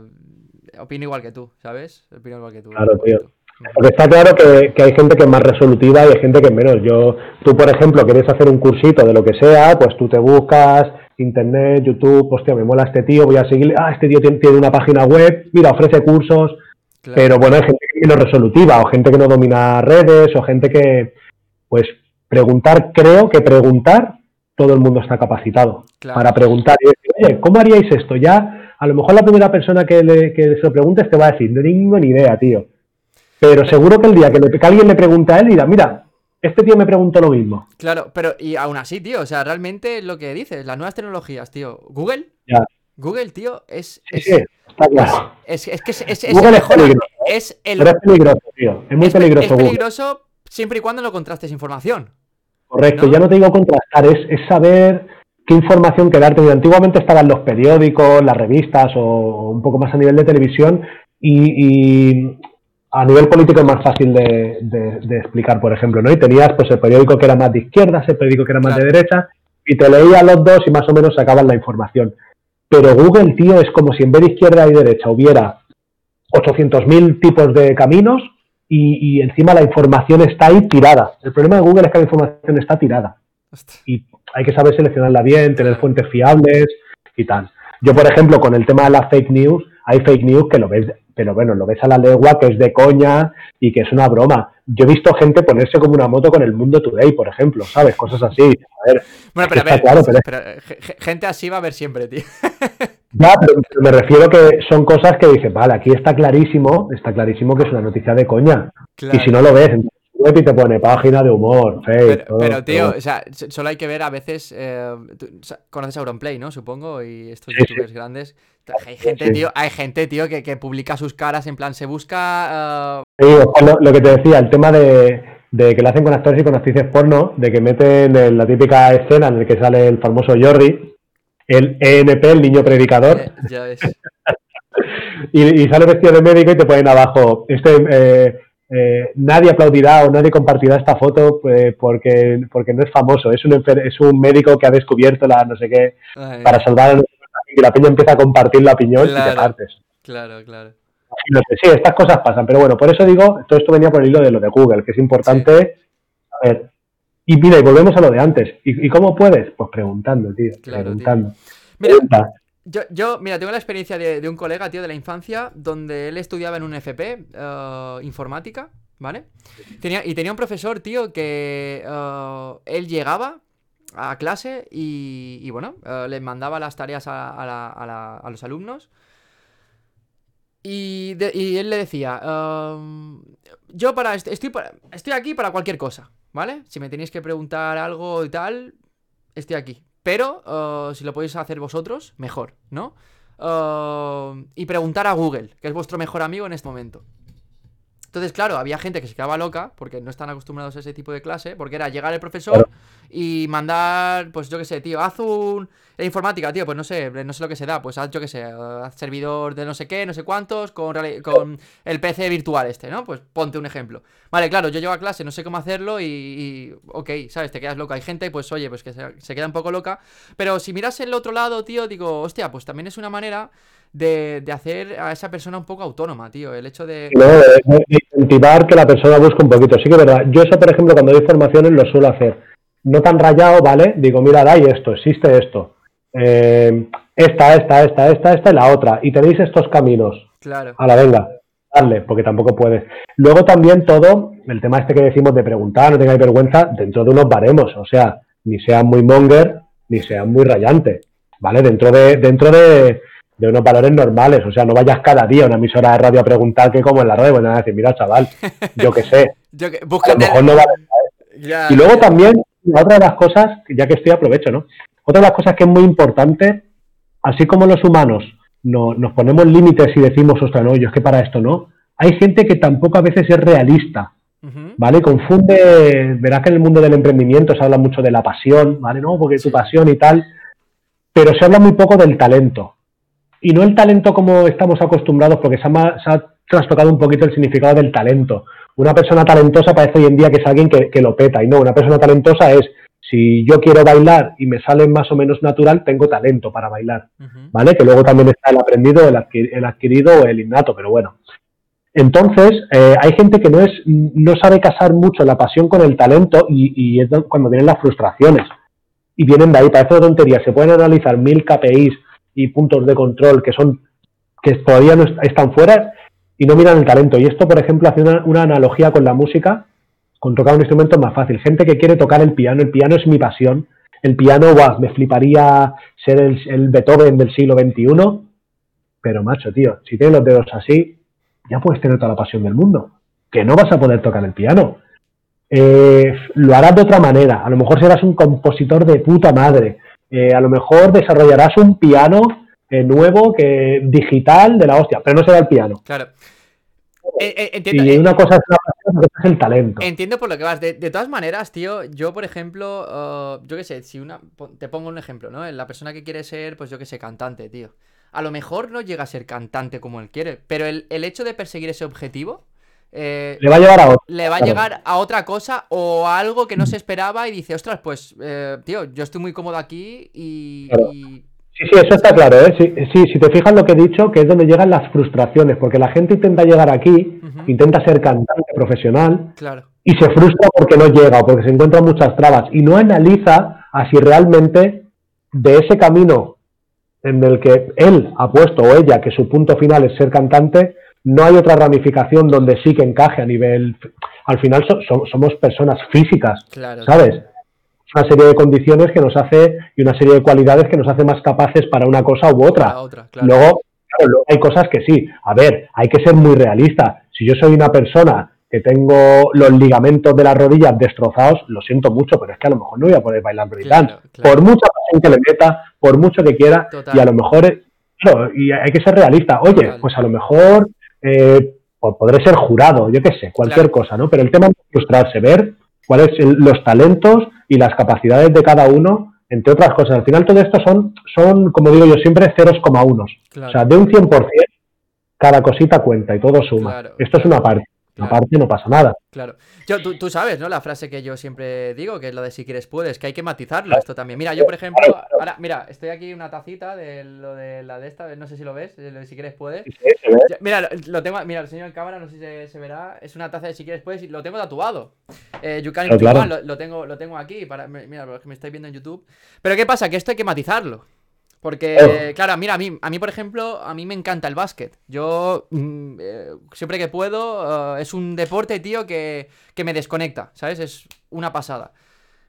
opino igual que tú, ¿sabes? Opino igual que tú. Claro, tío. tú. Porque está claro que, que hay gente que es más resolutiva y hay gente que es menos. Yo, tú, por ejemplo, quieres hacer un cursito de lo que sea, pues tú te buscas internet, YouTube, hostia, me mola este tío, voy a seguirle, ah, este tío tiene, tiene una página web, mira, ofrece cursos, Claro. pero bueno, hay gente que es menos resolutiva, o gente que no domina redes, o gente que, pues, preguntar, creo que preguntar, todo el mundo está capacitado Claro. para preguntar y decir, oye, ¿cómo haríais esto? Ya, a lo mejor la primera persona que, le, que se lo preguntes te va a decir, no tengo ni idea, tío. Pero seguro que el día que, le- que alguien le pregunte a él, dirá, mira, este tío me preguntó lo mismo. Claro, pero y aún así, tío, o sea, realmente lo que dices, las nuevas tecnologías, tío, Google, Ya. Google, tío, es... Es, sí, está claro. es, es que es, Google el es peligroso. es el Pero es peligroso, tío. Es muy es peligroso es Google. peligroso siempre y cuando no contrastes información. Correcto, ¿no? ya no te digo contrastar, es, saber qué información quedarte. Antiguamente estaban los periódicos, las revistas o un poco más a nivel de televisión y, y a nivel político es más fácil de, de- de explicar, por ejemplo, ¿no? Y tenías pues el periódico que era más de izquierdas, el periódico que era más Claro. de derecha y te leías los dos y más o menos sacaban la información. Pero Google, tío, es como si en vez de izquierda y derecha hubiera 800.000 tipos de caminos y, y encima la información está ahí tirada. El problema de Google es que la información está tirada y hay que saber seleccionarla bien, tener fuentes fiables y tal. Yo, por ejemplo, con el tema de las fake news, hay fake news que lo ves, pero bueno, lo ves a la legua, que es de coña y que es una broma. Yo he visto gente ponerse como una moto con el Mundo Today, por ejemplo, ¿sabes? Cosas así. A ver, Bueno, pero a ver, claro, pero es- pero, eh, ge- ge- gente así va a haber siempre, tío. ya, pero, me refiero que son cosas que dices, vale, aquí está clarísimo, está clarísimo que es una noticia de coña. Claro. Y si no lo ves, en tu web y te pone página de humor, fake, Pero, todo, pero, tío, todo. o sea, solo hay que ver a veces. eh, tú conoces a Auronplay, ¿no? Supongo, y estos Sí, sí. youtubers grandes. Hay gente, sí. tío, hay gente, tío, que, que publica sus caras en plan, se busca. eh, lo, lo que te decía, el tema de, de que lo hacen con actores y con actrices porno, de que meten en la típica escena en la que sale el famoso Jordi el ENP, el niño predicador. Eh, ya ves. y, y sale vestido de médico y te ponen abajo, este, eh, eh, nadie aplaudirá o nadie compartirá esta foto eh, porque, porque no es famoso, es un, es un médico que ha descubierto la no sé qué Ay, para salvar a los y la peña empieza a compartir la piñón y te partes. Claro, claro. No sé, sí, estas cosas pasan, pero bueno, por eso digo, todo esto venía por el hilo de lo de Google, que es importante saber. Y mira, y volvemos a lo de antes. ¿Y, y cómo puedes? Pues preguntando, tío. Claro, tío. preguntando. Mira, Pregunta. Yo, yo, mira, tengo la experiencia de, de un colega, tío, de la infancia, donde él estudiaba en un FP, eh, informática, ¿vale? Tenía, y tenía un profesor, tío, que eh, él llegaba a clase y, bueno, eh, le mandaba las tareas a, los alumnos. Y, y él le decía, ehm, yo para, est- estoy, estoy aquí para cualquier cosa, ¿vale? Si me tenéis que preguntar algo y tal, estoy aquí. Pero eh, si lo podéis hacer vosotros, mejor, ¿no? Eh, y preguntar a Google, que es vuestro mejor amigo en este momento. Entonces, claro, había gente que se quedaba loca porque no están acostumbrados a ese tipo de clase, porque era llegar el profesor y mandar, pues yo qué sé, tío, haz un... La informática, tío, pues no sé, no sé lo que se da, pues haz, yo qué sé, eh, haz servidor de no sé qué, no sé cuántos, con, con el PC virtual este, ¿no? Pues ponte un ejemplo. Vale, claro, yo llego a clase, no sé cómo hacerlo y, y, ok, ¿sabes? Te quedas loca. Hay gente, pues oye, pues que se, queda un poco loca. Pero si miras el otro lado, tío, digo, hostia, pues también es una manera de, hacer a esa persona un poco autónoma, tío. El hecho de... No, de incentivar que la persona busque un poquito. Sí que es verdad. Yo eso, por ejemplo, cuando doy formaciones lo suelo hacer. No tan rayado, ¿vale? Digo, mira, hay esto, existe esto. Eh, esta, esta, esta, esta, esta y la otra. Y tenéis estos caminos. Claro. A la venga, darle, porque tampoco puedes. Luego también todo, el tema este que decimos de preguntar, no tengáis vergüenza, dentro de unos baremos. O sea, ni sean muy monger, ni sean muy rayante. ¿Vale? Dentro de, dentro de, de unos valores normales. O sea, no vayas cada día a una emisora de radio a preguntar que como en la radio, van a decir, mira, chaval, yo qué sé. Yo que... A lo mejor no vale. Y luego también, otra de las cosas, ya que estoy aprovecho, ¿no? Otra de las cosas que es muy importante, así como los humanos no, nos ponemos límites y decimos, ostras, no, yo es que para esto no, hay gente que tampoco a veces es realista. ¿vale? Confunde, verás que en el mundo del emprendimiento se habla mucho de la pasión, ¿vale? No, porque tu pasión y tal, pero se habla muy poco del talento. Y no el talento como estamos acostumbrados, porque se ha, se ha trastocado un poquito el significado del talento. Una persona talentosa parece hoy en día que es alguien que, que lo peta, y no, una persona talentosa es, si yo quiero bailar y me sale más o menos natural, tengo talento para bailar. ¿vale? Que luego también está el aprendido, el, el adquirido o el innato, pero bueno. Entonces, eh, hay gente que no es, no sabe casar mucho la pasión con el talento y, y es do- cuando vienen las frustraciones. Y vienen de ahí, parece una tontería. Se pueden analizar mil KPIs y puntos de control que son, que todavía no est- están fuera y no miran el talento. Y esto, por ejemplo, hace una, una analogía con la música, con tocar un instrumento es más fácil. Gente que quiere tocar el piano, el piano es mi pasión. El piano, guau, me fliparía ser el, el Beethoven del siglo XXI. Pero, macho, tío, si tienes los dedos así, ya puedes tener toda la pasión del mundo. Que no vas a poder tocar el piano. Eh, lo harás de otra manera. A lo mejor serás un compositor de puta madre. Eh, a lo mejor desarrollarás un piano eh, nuevo, que digital, de la hostia, pero no será el piano. Claro. Eh, eh, entiendo, Y eh, una cosa es la pasión, otra es el talento. Entiendo por lo que vas. De, de todas maneras, tío, yo, por ejemplo, eh, yo qué sé, si una. Te pongo un ejemplo, ¿no? La persona que quiere ser, pues yo qué sé, cantante, tío. A lo mejor no llega a ser cantante como él quiere, pero el, el hecho de perseguir ese objetivo. eh, Le va a llevar a otro. le va a claro. llegar a otra cosa o a algo que no se esperaba y dice, ostras, pues, eh, tío, yo estoy muy cómodo aquí y. Claro. y- Sí, sí, eso está claro, ¿eh? Sí, sí, si te fijas lo que he dicho, que es donde llegan las frustraciones, porque la gente intenta llegar aquí, intenta ser cantante profesional Claro. y se frustra porque no llega o porque se encuentran muchas trabas y no analiza a si realmente de ese camino en el que él ha puesto o ella que su punto final es ser cantante, no hay otra ramificación donde sí que encaje a nivel... Al final so- so- somos personas físicas, Claro. ¿sabes? Una serie de condiciones que nos hace y una serie de cualidades que nos hace más capaces para una cosa u otra. La otra, claro. Luego, claro, luego hay cosas que sí. A ver, hay que ser muy realista. Si yo soy una persona que tengo los ligamentos de las rodillas destrozados, lo siento mucho, pero es que a lo mejor no voy a poder bailar breakdance. Claro, claro. Por mucha pasión que le meta, por mucho que quiera, Total. y a lo mejor, claro, y hay que ser realista. Oye, Total. pues a lo mejor eh, podré ser jurado, yo qué sé, cualquier cosa, ¿no? Pero el tema es frustrarse, ver cuáles son los talentos y las capacidades de cada uno entre otras cosas. Al final todo esto son, son como digo yo siempre, ceros coma unos. O sea, de un 100%, cada cosita cuenta y todo suma. esto es una parte. Aparte no pasa nada. Claro. Yo, tú, sabes, ¿no? La frase que yo siempre digo, que es lo de si quieres puedes, que hay que matizarlo esto también. Mira, yo por ejemplo, ahora, mira, estoy aquí una tacita de lo de la de esta, no sé si lo ves, de lo de si quieres puedes. Mira, lo tengo, mira, el señor en cámara, no sé si se, verá, es una taza de si quieres puedes y lo tengo tatuado. Eh, you can lo, tengo, lo tengo aquí, para, mira, los que me estáis viendo en YouTube. Pero ¿qué pasa? Que esto hay que matizarlo. Porque, claro, mira, a mí, a mí, por ejemplo, a mí me encanta el básquet. Yo, mm, eh, siempre que puedo, eh, es un deporte, tío, que, que, me desconecta, ¿sabes? Es una pasada.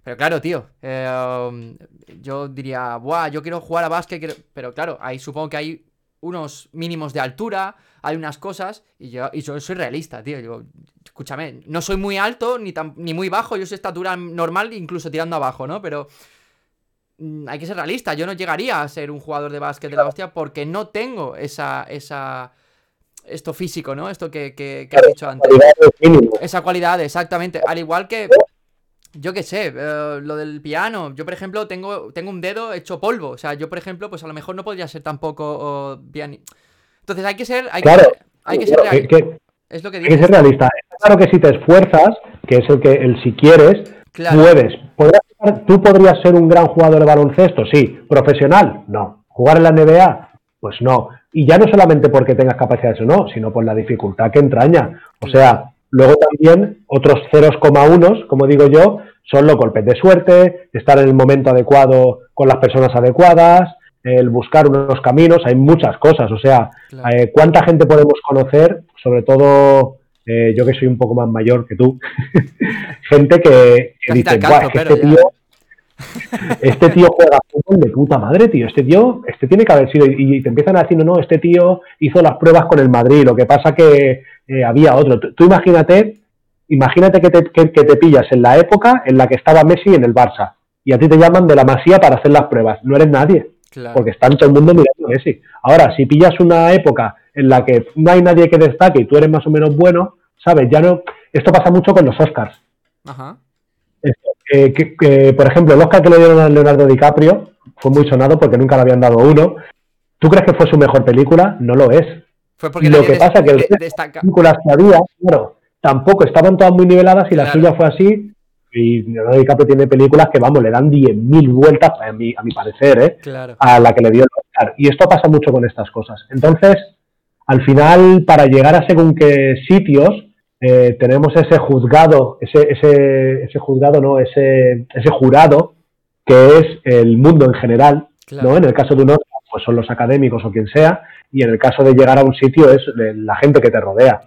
Pero claro, tío, eh, yo diría, buah, yo quiero jugar a básquet, pero claro, ahí supongo que hay unos mínimos de altura, hay unas cosas, y yo, y yo soy realista, tío. Yo, escúchame, no soy muy alto ni, tan, ni muy bajo, yo soy estatura normal, incluso tirando abajo, ¿no? Pero hay que ser realista. Yo no llegaría a ser un jugador de básquet de la hostia porque no tengo esa. esa esto físico, ¿no? Esto que, que, has dicho antes. Esa cualidad, exactamente. Al igual que. Yo qué sé, eh, lo del piano. Yo, por ejemplo, tengo, tengo un dedo hecho polvo. O sea, yo, por ejemplo, pues a lo mejor no podría ser tampoco pianista. Entonces hay que ser. Hay que, hay que ser realista. es lo que Hay que ser realista. Claro que si te esfuerzas, que es el que el si quieres, puedes. ¿Tú podrías ser un gran jugador de baloncesto? Sí. ¿Profesional? No. ¿Jugar en la NBA? Pues no. Y ya no solamente porque tengas capacidades o no, sino por la dificultad que entraña. O sea, luego también otros ceros unos, como digo yo, son los golpes de suerte, estar en el momento adecuado con las personas adecuadas, el buscar unos caminos, hay muchas cosas. O sea, eh, ¿cuánta gente podemos conocer, sobre todo eh, yo que soy un poco más mayor que tú, gente que, dice, este tío, este tío juega fútbol de puta madre, tío, este tío, este tiene que haber sido, y, te empiezan a decir, no, no, este tío hizo las pruebas con el Madrid, lo que pasa que eh, había otro. Tú, imagínate, imagínate que te, que, te pillas en la época en la que estaba Messi en el Barça, y a ti te llaman de la Masía para hacer las pruebas, no eres nadie. Porque está todo el mundo mirando a Messi. Ahora, si pillas una época en la que no hay nadie que destaque y tú eres más o menos bueno, ¿sabes? Ya no. Esto pasa mucho con los Oscars. Ajá. que, por ejemplo, el Oscar que le dieron a Leonardo DiCaprio fue muy sonado porque nunca le habían dado uno. ¿Tú crees que fue su mejor película? No lo es. Fue porque lo que pasa es que las películas que había, claro, tampoco estaban todas muy niveladas y la suya fue así. Y Leonardo DiCaprio tiene películas que, vamos, le dan 10.000 vueltas, a mi, a mi parecer, ¿eh? a la que le dio el Oscar. Y esto pasa mucho con estas cosas. Entonces, al final, para llegar a según qué sitios, eh, tenemos ese juzgado, ese, ese, ese juzgado, no, ese, ese jurado que es el mundo en general, ¿no? En el caso de uno, pues son los académicos o quien sea, y en el caso de llegar a un sitio es la gente que te rodea.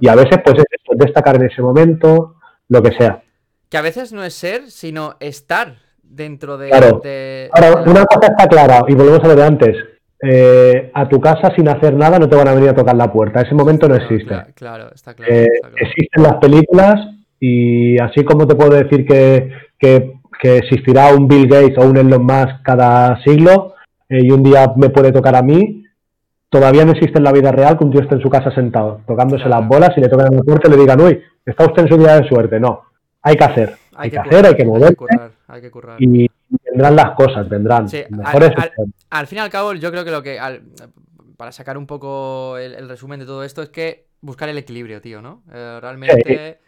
Y a veces, pues, es destacar en ese momento, lo que sea. Que a veces no es ser, sino estar dentro de. Claro. Ahora, una cosa está clara, y volvemos a lo de antes. Eh, a tu casa sin hacer nada no te van a venir a tocar la puerta. Ese momento no existe. Claro, está eh, claro, Existen las películas y así como te puedo decir que, que, existirá un Bill Gates o un Elon Musk cada siglo eh, y un día me puede tocar a mí, todavía no existe en la vida real que un tío esté en su casa sentado, tocándose las bolas y le tocan la puerta y le digan, uy, está usted en su día de suerte. No, hay que hacer. Hay, que, hacer, hay que mover. Hay que currar, Y, vendrán las cosas, vendrán. al, fin y al cabo, yo creo que lo que. para sacar un poco el, resumen de todo esto, es que buscar el equilibrio, tío, ¿no? Eh, realmente.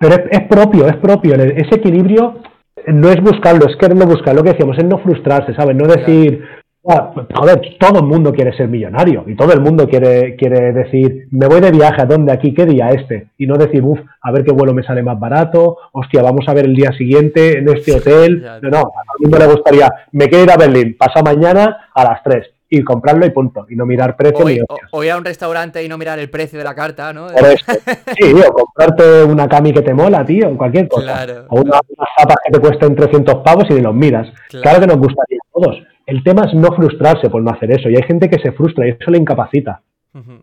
Pero es, propio, es propio. Ese equilibrio no es buscarlo, es quererlo buscar. Lo que decíamos es no frustrarse, ¿sabes? No decir, joder, todo el mundo quiere ser millonario y todo el mundo quiere, quiere decir, me voy de viaje a dónde, aquí, qué día este, y no decir, uff, a ver qué vuelo me sale más barato, hostia, vamos a ver el día siguiente en este hotel. No, no, a mí me le gustaría, me quiero ir a Berlín, pasa mañana a las 3 y comprarlo y punto, y no mirar precio ni o, ir a un restaurante y no mirar el precio de la carta, ¿no? Sí, o comprarte una cami que te mola, tío, cualquier cosa. o unas zapas que te cuesten 300 pavos y ni los miras. claro que nos gustaría a todos el tema es no frustrarse por no hacer eso. Y hay gente que se frustra y eso le incapacita.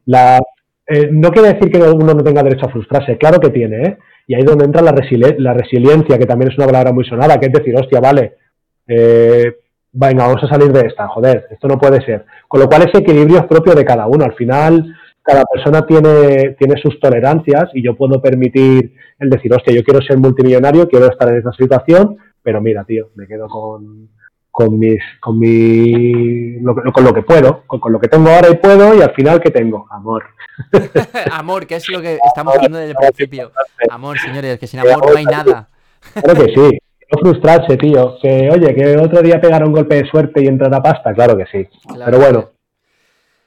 la, eh, no quiere decir que uno no tenga derecho a frustrarse, claro que tiene, ¿eh? Y ahí es donde entra la, la, resiliencia, que también es una palabra muy sonada, que es decir, hostia, vale, eh, venga, vamos a salir de esta, joder, esto no puede ser. Con lo cual ese equilibrio es propio de cada uno. Al final, cada persona tiene, tiene sus tolerancias y yo puedo permitir el decir, hostia, yo quiero ser multimillonario, quiero estar en esa situación, pero mira, tío, me quedo con con mis, con mi, con lo que puedo, con, lo que tengo ahora y puedo, y al final, ¿qué tengo? Amor. amor, que es lo que estamos hablando desde el principio. Amor, señores, que sin amor no hay nada. Claro que sí. No frustrarse, tío. Que, oye, que otro día pegar un golpe de suerte y entrar a pasta, claro que sí. Pero bueno.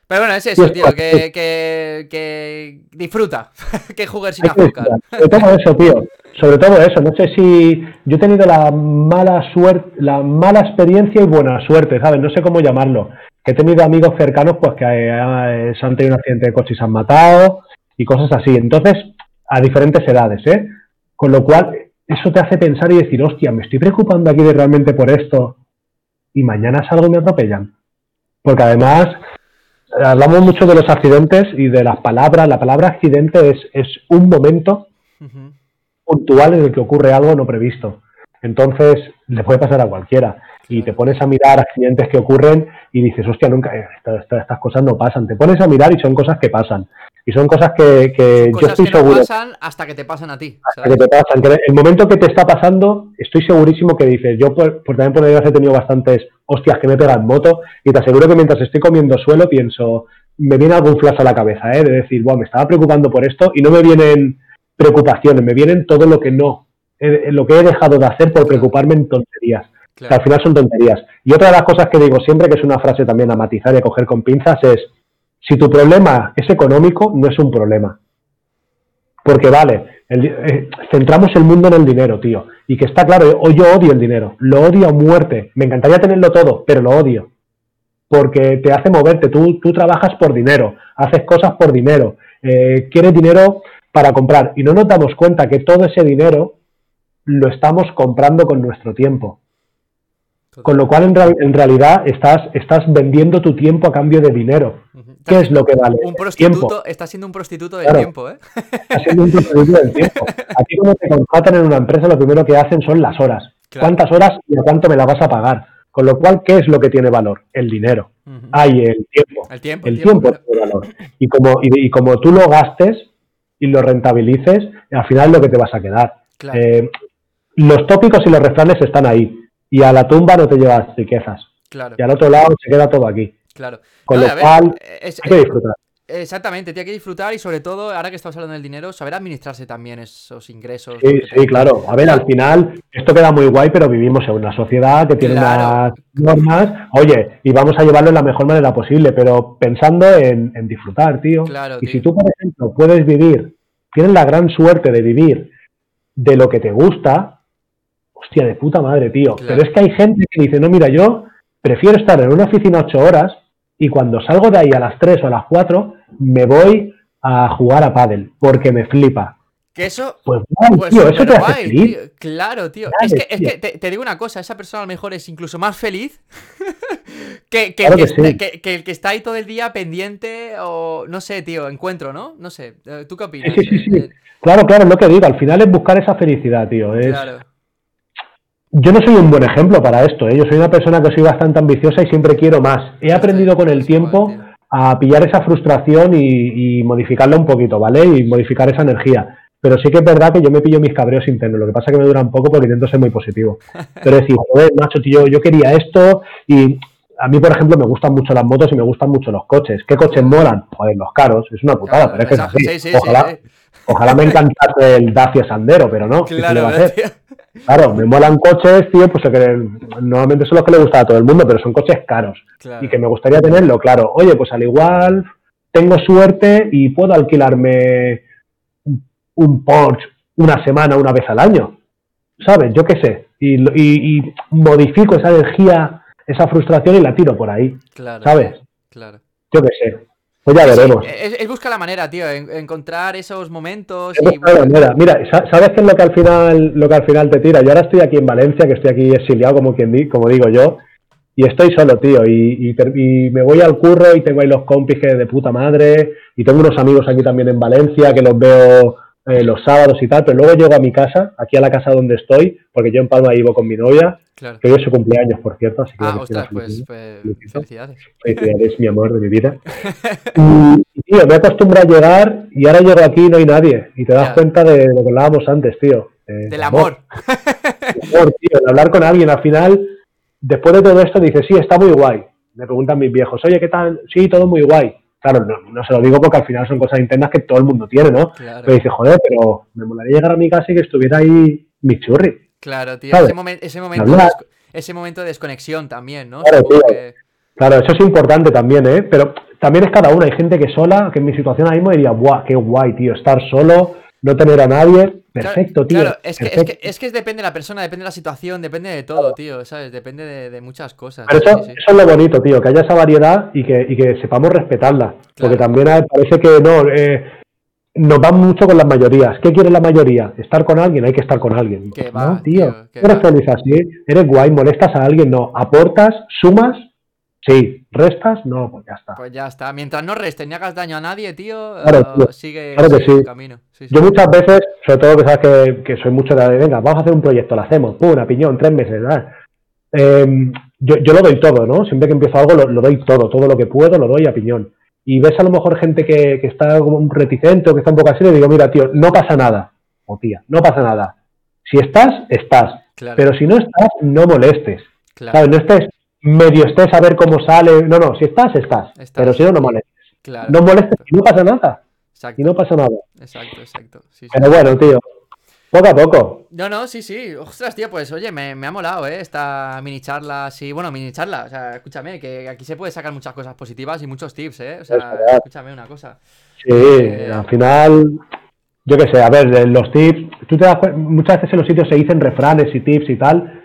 Pero bueno, es eso, tío, que, que, que disfruta, que jugar sin azúcar. Sobre todo eso, tío. Sobre todo eso. No sé si yo he tenido la mala suerte, la mala experiencia y buena suerte, ¿sabes? No sé cómo llamarlo. he tenido amigos cercanos, pues que eh, se han tenido un accidente de coche y se han matado y cosas así. Entonces, a diferentes edades, ¿eh? Con lo cual, eso te hace pensar y decir, hostia, me estoy preocupando aquí de realmente por esto y mañana salgo y me atropellan. Porque además, hablamos mucho de los accidentes y de las palabras. La palabra accidente es, es un momento puntual en el que ocurre algo no previsto. Entonces, le puede pasar a cualquiera. Y te pones a mirar accidentes que ocurren y dices, hostia, nunca, eh, estas, cosas no pasan. Te pones a mirar y son cosas que pasan. Y son cosas que, yo estoy seguro. No pasan hasta que te pasan a ti. Hasta que te pasan. el momento que te está pasando, estoy segurísimo que dices, yo por, también por he tenido bastantes hostias que me pegan moto y te aseguro que mientras estoy comiendo suelo pienso, me viene algún flash a la cabeza, ¿eh? de decir, wow, me estaba preocupando por esto y no me vienen preocupaciones, me vienen todo lo que no, lo que he dejado de hacer por preocuparme en tonterías. Que al final son tonterías. Y otra de las cosas que digo siempre, que es una frase también a matizar y a coger con pinzas, es, si tu problema es económico, no es un problema. Porque vale, eh, centramos el mundo en el dinero, tío. Y que está claro, yo odio el dinero, lo odio a muerte. Me encantaría tenerlo todo, pero lo odio. Porque te hace moverte, tú, tú trabajas por dinero, haces cosas por dinero, eh, quieres dinero para comprar. Y no nos damos cuenta que todo ese dinero lo estamos comprando con nuestro tiempo. Con lo cual, en, realidad, estás, estás vendiendo tu tiempo a cambio de dinero. ¿Qué es lo que vale? Un prostituto, está siendo un prostituto del tiempo, ¿eh? Está siendo un prostituto del tiempo. Aquí cuando te contratan en una empresa, lo primero que hacen son las horas. ¿Cuántas horas y a cuánto me la vas a pagar? Con lo cual, ¿qué es lo que tiene valor? El dinero. Hay el tiempo. El tiempo. El tiempo, tiene valor. Y como, y como tú lo gastes, y lo rentabilices, al final es lo que te vas a quedar. Eh, los tópicos y los refranes están ahí. Y a la tumba no te llevas riquezas. Y al otro lado se queda todo aquí. Claro. Con lo cual, hay que disfrutar. Exactamente, tiene que disfrutar y sobre todo, ahora que estamos hablando del dinero, saber administrarse también esos ingresos. Sí, sí, claro. A ver, al final, esto queda muy guay, pero vivimos en una sociedad que tiene unas normas. Oye, y vamos a llevarlo de la mejor manera posible, pero pensando en, disfrutar, tío. Claro, y si tú, por ejemplo, puedes vivir, tienes la gran suerte de vivir de lo que te gusta, hostia, de puta madre, tío. Pero es que hay gente que dice, no, mira, yo prefiero estar en una oficina ocho horas y cuando salgo de ahí a las tres o a las cuatro me voy a jugar a pádel porque me flipa. Que eso. Pues, pues tío, eso te hace feliz. Claro, tío. es que, es que te, digo una cosa, esa persona a lo mejor es incluso más feliz que, que, el que, está ahí todo el día pendiente o no sé, tío, encuentro, ¿no? No sé. Eh, ¿Tú qué opinas? Sí, sí, sí. Eh, claro, claro, lo que digo. Al final es buscar esa felicidad, tío. Claro. Yo no soy un buen ejemplo para esto, ¿eh? yo soy una persona que soy bastante ambiciosa y siempre quiero más. He aprendido con el tiempo a pillar esa frustración y, modificarla un poquito, ¿vale? Y modificar esa energía. Pero sí que es verdad que yo me pillo mis cabreos internos, lo que pasa es que me dura un poco porque intento ser muy positivo. Pero decir, joder, macho, tío, yo quería esto y a mí, por ejemplo, me gustan mucho las motos y me gustan mucho los coches. ¿Qué coches molan? Joder, los caros, es una putada, pero es que es así. ojalá, ojalá me encantase el Dacia Sandero, pero no. Claro, Claro, me molan coches, tío, pues que normalmente son los que le gusta a todo el mundo, pero son coches caros. Y que me gustaría tenerlo, claro. Oye, pues al igual tengo suerte y puedo alquilarme un Porsche una semana, una vez al año. ¿Sabes? Yo qué sé. Y, modifico esa energía, esa frustración y la tiro por ahí. Claro. ¿Sabes? Claro. Yo qué sé. Pues ya veremos. es, buscar la manera, tío, encontrar esos momentos. Y... Mira, ¿sabes qué es lo que al final, lo que al final te tira? Yo ahora estoy aquí en Valencia, que estoy aquí exiliado, como quien di, como digo yo, y estoy solo, tío, y, me voy al curro y tengo ahí los compis que de puta madre, y tengo unos amigos aquí también en Valencia que los veo eh, los sábados y tal, pero luego llego a mi casa, aquí a la casa donde estoy, porque yo en Palma vivo con mi novia, que hoy es su cumpleaños, por cierto. Así que ah, ostras, pues, pues felicidades. Felicidades, mi amor de mi vida. y, tío, me he acostumbrado a llegar y ahora llego aquí y no hay nadie. Y te das cuenta de lo que hablábamos antes, tío. Del amor. amor, tío. De hablar con alguien. Al final, después de todo esto dice, sí, está muy guay. Me preguntan mis viejos, oye, ¿qué tal? Sí, todo muy guay. Claro, no, se lo digo porque al final son cosas internas que todo el mundo tiene, ¿no? Pero dice, joder, pero me molaría llegar a mi casa y que estuviera ahí mi churri. Claro, tío, ese, momento, ese momento de desconexión también, ¿no? Claro, claro, eso es importante también, ¿eh? Pero también es cada uno. Hay gente que sola, que en mi situación ahora mismo diría, ¡buah, qué guay, tío! Estar solo, no tener a nadie. Perfecto, tío. Claro, es que, es, que, depende de la persona, depende de la situación, depende de todo, tío, ¿sabes? Depende de, muchas cosas. Pero eso, eso, es lo bonito, tío, que haya esa variedad y que, y que sepamos respetarla. Porque también parece que no, eh, nos va mucho con las mayorías. ¿Qué quiere la mayoría? Estar con alguien, hay que estar con alguien. no, tío, eres feliz así, eres guay, molestas a alguien, no, aportas, sumas Sí, restas, no, pues ya está. Pues ya está. Mientras no restes ni hagas daño a nadie, tío, eh, sigue, el camino. Yo muchas veces, sobre todo que sabes que, soy mucho de, venga, vamos a hacer un proyecto, lo hacemos, pum, una piñón, tres meses, ¿verdad? Em, yo, lo doy todo, ¿no? Siempre que empiezo algo lo, doy todo, todo lo que puedo lo doy a piñón. Y ves a lo mejor gente que, está como un reticente o que está un poco así, y digo, mira, tío, no pasa nada. O tía, no pasa nada. Si estás, estás. Pero si no estás, no molestes. Claro. No estés medio estés a ver cómo sale. No, no, si estás, estás. pero si no, no molestes. no molestes y no pasa nada. Exacto. Y no pasa nada. Exacto, exacto. pero bueno, tío. Poco a poco. No, no, sí, sí. Ostras, tío, pues oye, me, ha molado, ¿eh? Esta mini charla, sí. Bueno, mini charla. O sea, escúchame, que aquí se puede sacar muchas cosas positivas y muchos tips, ¿eh? O sea, escúchame una cosa. Sí, eh, al final, yo qué sé, a ver, los tips, tú te das muchas veces en los sitios se dicen refranes y tips y tal,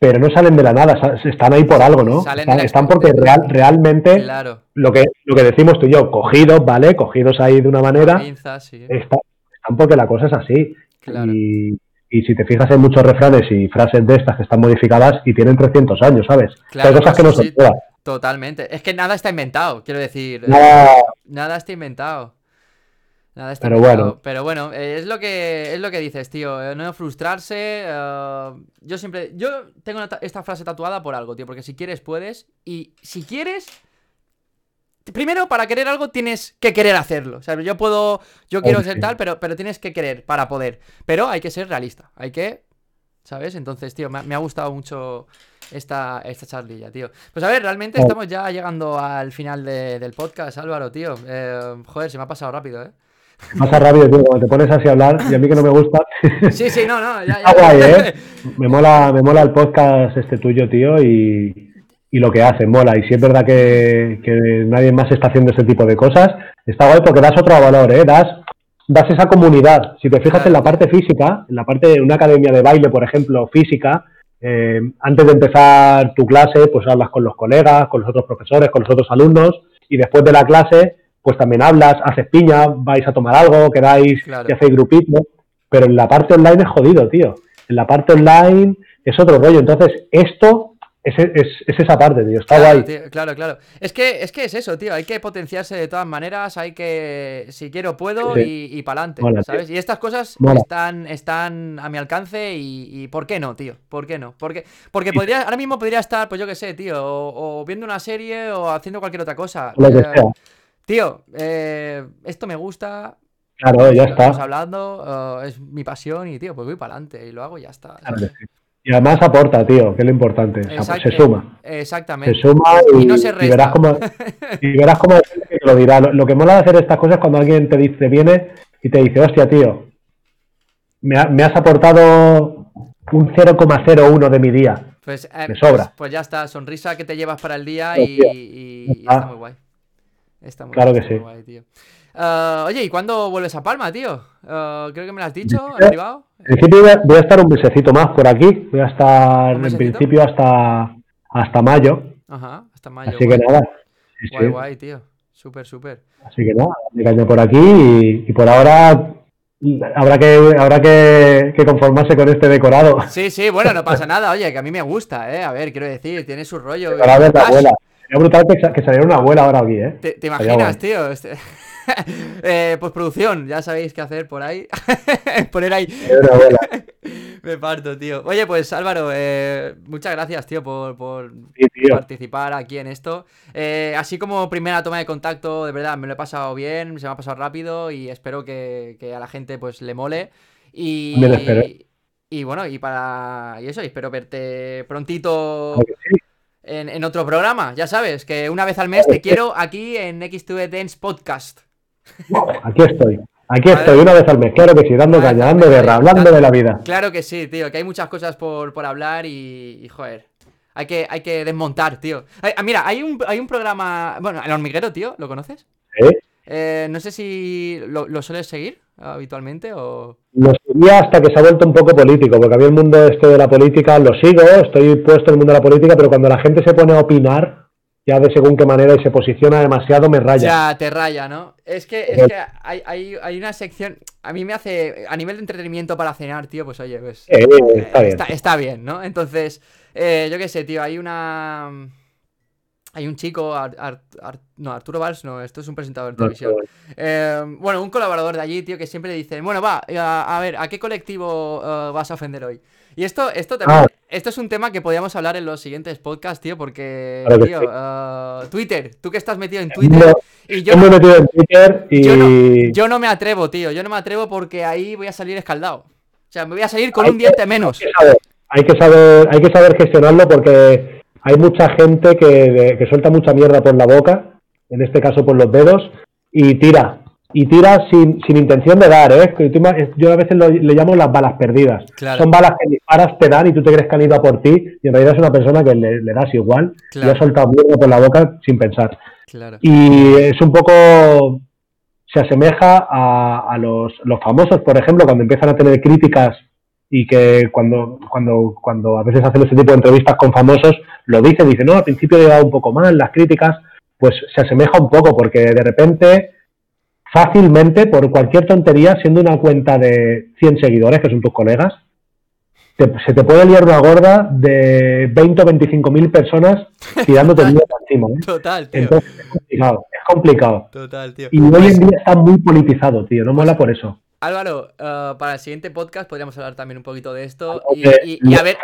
pero no salen de la nada, están ahí por algo, ¿no? Están, porque real, realmente lo, que, lo que decimos tú y yo, cogidos, ¿vale? Cogidos ahí de una manera, están porque la cosa es así. Y, si te fijas en muchos refranes y frases de estas que están modificadas y tienen 300 años, ¿sabes? Hay cosas que no se puedan. Totalmente. Es que nada está inventado, quiero decir. Nada está inventado. Nada está pero bueno. Pero bueno, eh, es lo que es lo que dices, tío. Eh, no frustrarse. Eh, yo siempre. Yo tengo esta frase tatuada por algo, tío. Porque si quieres, puedes. Y si quieres. Primero, para querer algo tienes que querer hacerlo. O sea, yo puedo. Yo quiero ser tal, pero, pero tienes que querer para poder. Pero hay que ser realista. Hay que. ¿Sabes? Entonces, tío, me, ha gustado mucho esta, esta charlilla, tío. Pues a ver, realmente estamos ya llegando al final del podcast, Álvaro, tío. joder, se me ha pasado rápido, ¿eh? Pasa rápido, tío, cuando te pones así a hablar, y a mí que no me gusta. Sí, sí, no, no, ya, Está guay, ¿eh? Me mola, me mola el podcast este tuyo, tío, y, y lo que hace, mola. Y si es verdad que, que, nadie más está haciendo ese tipo de cosas, está guay porque das otro valor, ¿eh? Das, das esa comunidad. Si te fijas en la parte física, en la parte de una academia de baile, por ejemplo, física, eh, antes de empezar tu clase, pues hablas con los colegas, con los otros profesores, con los otros alumnos, y después de la clase pues también hablas, haces piña, vais a tomar algo, quedáis y hacéis grupito, pero en la parte online es jodido, tío. En la parte online es otro rollo. Entonces, esto es, esa parte, tío. Está claro, guay. claro, claro. Es que, es que es eso, tío. Hay que potenciarse de todas maneras. Hay que, si quiero, puedo y, y para adelante, ¿sabes? Y estas cosas están, están a mi alcance y, ¿por qué no, tío? ¿Por qué no? Porque, porque podría, ahora mismo podría estar, pues yo qué sé, tío, o, viendo una serie o haciendo cualquier otra cosa. Lo que sea Tío, eh, esto me gusta. Claro, ya está. Estamos hablando, eh, es mi pasión y, tío, pues voy para adelante y lo hago y ya está. Y además aporta, tío, que es lo importante. se suma. Exactamente. Se suma y, no se verás cómo, y verás cómo lo dirá. Lo, que mola de hacer estas cosas es cuando alguien te dice, viene y te dice, hostia, tío, me, has aportado un 0,01 de mi día. Pues, eh, me sobra. Pues, pues, ya está, sonrisa que te llevas para el día y, y está muy guay claro que sí. Ah, oye, ¿y cuándo vuelves a Palma, tío? Ah, creo que me lo has dicho, en privado. En principio voy a estar un mesecito más por aquí. Voy a estar en principio hasta, hasta mayo. Ajá, hasta mayo. Así que nada. guay, guay, tío. Súper, súper. Así que nada, me por aquí y, por ahora habrá que habrá que, conformarse con este decorado. Sí, sí, bueno, no pasa nada, oye, que a mí me gusta, ¿eh? A ver, quiero decir, tiene su rollo. la abuela. Sería brutal que, saliera una abuela ahora aquí, ¿eh? ¿Te, imaginas, tío? Este... eh, postproducción, ya sabéis qué hacer por ahí. Poner ahí. Me parto, tío. Oye, pues Álvaro, eh, muchas gracias, tío, por, participar aquí en esto. Eh, así como primera toma de contacto, de verdad, me lo he pasado bien, se me ha pasado rápido y espero que, a la gente pues le mole. Y, Y bueno, y para. Y eso, y espero verte prontito que sí. En, en otro programa. Ya sabes, que una vez al mes te quiero aquí en X2 Dance Podcast. Aquí estoy. Aquí estoy, una vez al mes, claro que sí, dando caña, dando guerra, hablando de la vida. Claro que sí, tío, que hay muchas cosas por, por hablar y, y, joder. Hay que, hay que desmontar, tío. Ay, ah, mira, hay un, hay un programa. Bueno, El Hormiguero, tío, ¿lo conoces? ¿eh? Eh, no sé si lo, lo sueles seguir habitualmente o. Lo seguía hasta que se ha vuelto un poco político, porque a mí el mundo este de la política lo sigo, estoy puesto en el mundo de la política, pero cuando la gente se pone a opinar, ya de según qué manera y se posiciona demasiado, me raya. Ya, te raya, ¿no? Es que, es que hay, hay, hay una sección. A mí me hace. A nivel de entretenimiento para cenar, tío, pues oye, pues. Eh, está eh, bien. Está, está bien, ¿no? Entonces, eh, yo qué sé, tío, hay una. Hay un chico, Ar- Ar- Ar- no, Arturo Valls, no, esto es un presentador de televisión. Eh, bueno, un colaborador de allí, tío, que siempre dice, bueno, va, eh, a, a ver, ¿a qué colectivo eh, vas a ofender hoy? Y esto, esto también, Ah. esto es un tema que podríamos hablar en los siguientes podcasts, tío, porque, Claro que tío, sí. Twitter, tú que estás metido en Twitter, y yo no, metido en Twitter y yo no- yo no me atrevo, tío, yo no me atrevo porque ahí voy a salir escaldado. O sea, me voy a salir con Hay un que- diente menos. hay que saber, hay que saber, hay que saber gestionarlo porque hay mucha gente que, suelta mucha mierda por la boca, en este caso por los dedos, y tira. Y tira sin, sin intención de dar, ¿eh? Yo a veces lo- le llamo las balas perdidas. Claro. Son balas que disparas, te dan y tú te crees que han ido a por ti, y en realidad es una persona que le, le das igual y ha soltado mierda por la boca sin pensar. Claro. Y es un poco. Se asemeja a, a los, los famosos, por ejemplo, cuando empiezan a tener críticas y que cuando, cuando, cuando a veces hacen ese tipo de entrevistas con famosos, lo dicen, dicen, no, al principio llegaba un poco mal las críticas, pues se asemeja un poco, porque de repente, fácilmente, por cualquier tontería, siendo una cuenta de 100 seguidores, que son tus colegas, te- se te puede liar una gorda de 20 o 25 mil personas tirándote mierda encima. ¿eh? Total, tío. Entonces es complicado, es complicado. Total, tío. Y hoy en día está muy politizado, tío, no mola por eso. Álvaro, eh, para el siguiente podcast podríamos hablar también un poquito de esto y, y- y a ver,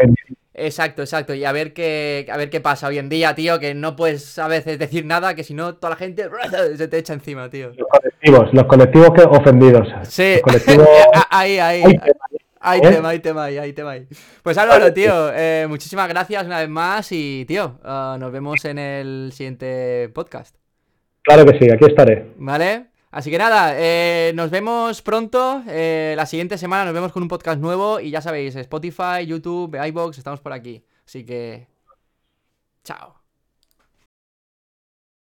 exacto, exacto, y a ver qué, a ver qué pasa hoy en día, tío, que no puedes a veces decir nada, que si no toda la gente se te echa encima, tío. colectivos, los colectivos que ofendidos. Sí, Los colectivos... ahí, ahí, Hay hay ¿eh? tema, hay tema ahí, tema ahí. Pues Álvaro, tío, eh, muchísimas gracias una vez más y, tío, eh, nos vemos en el siguiente podcast. Claro que sí, aquí estaré. ¿Vale? Así que nada, eh, nos vemos pronto. eh, la siguiente semana nos vemos con un podcast nuevo. Y ya sabéis, Spotify, YouTube, iBox, estamos por aquí. Así que. Chao.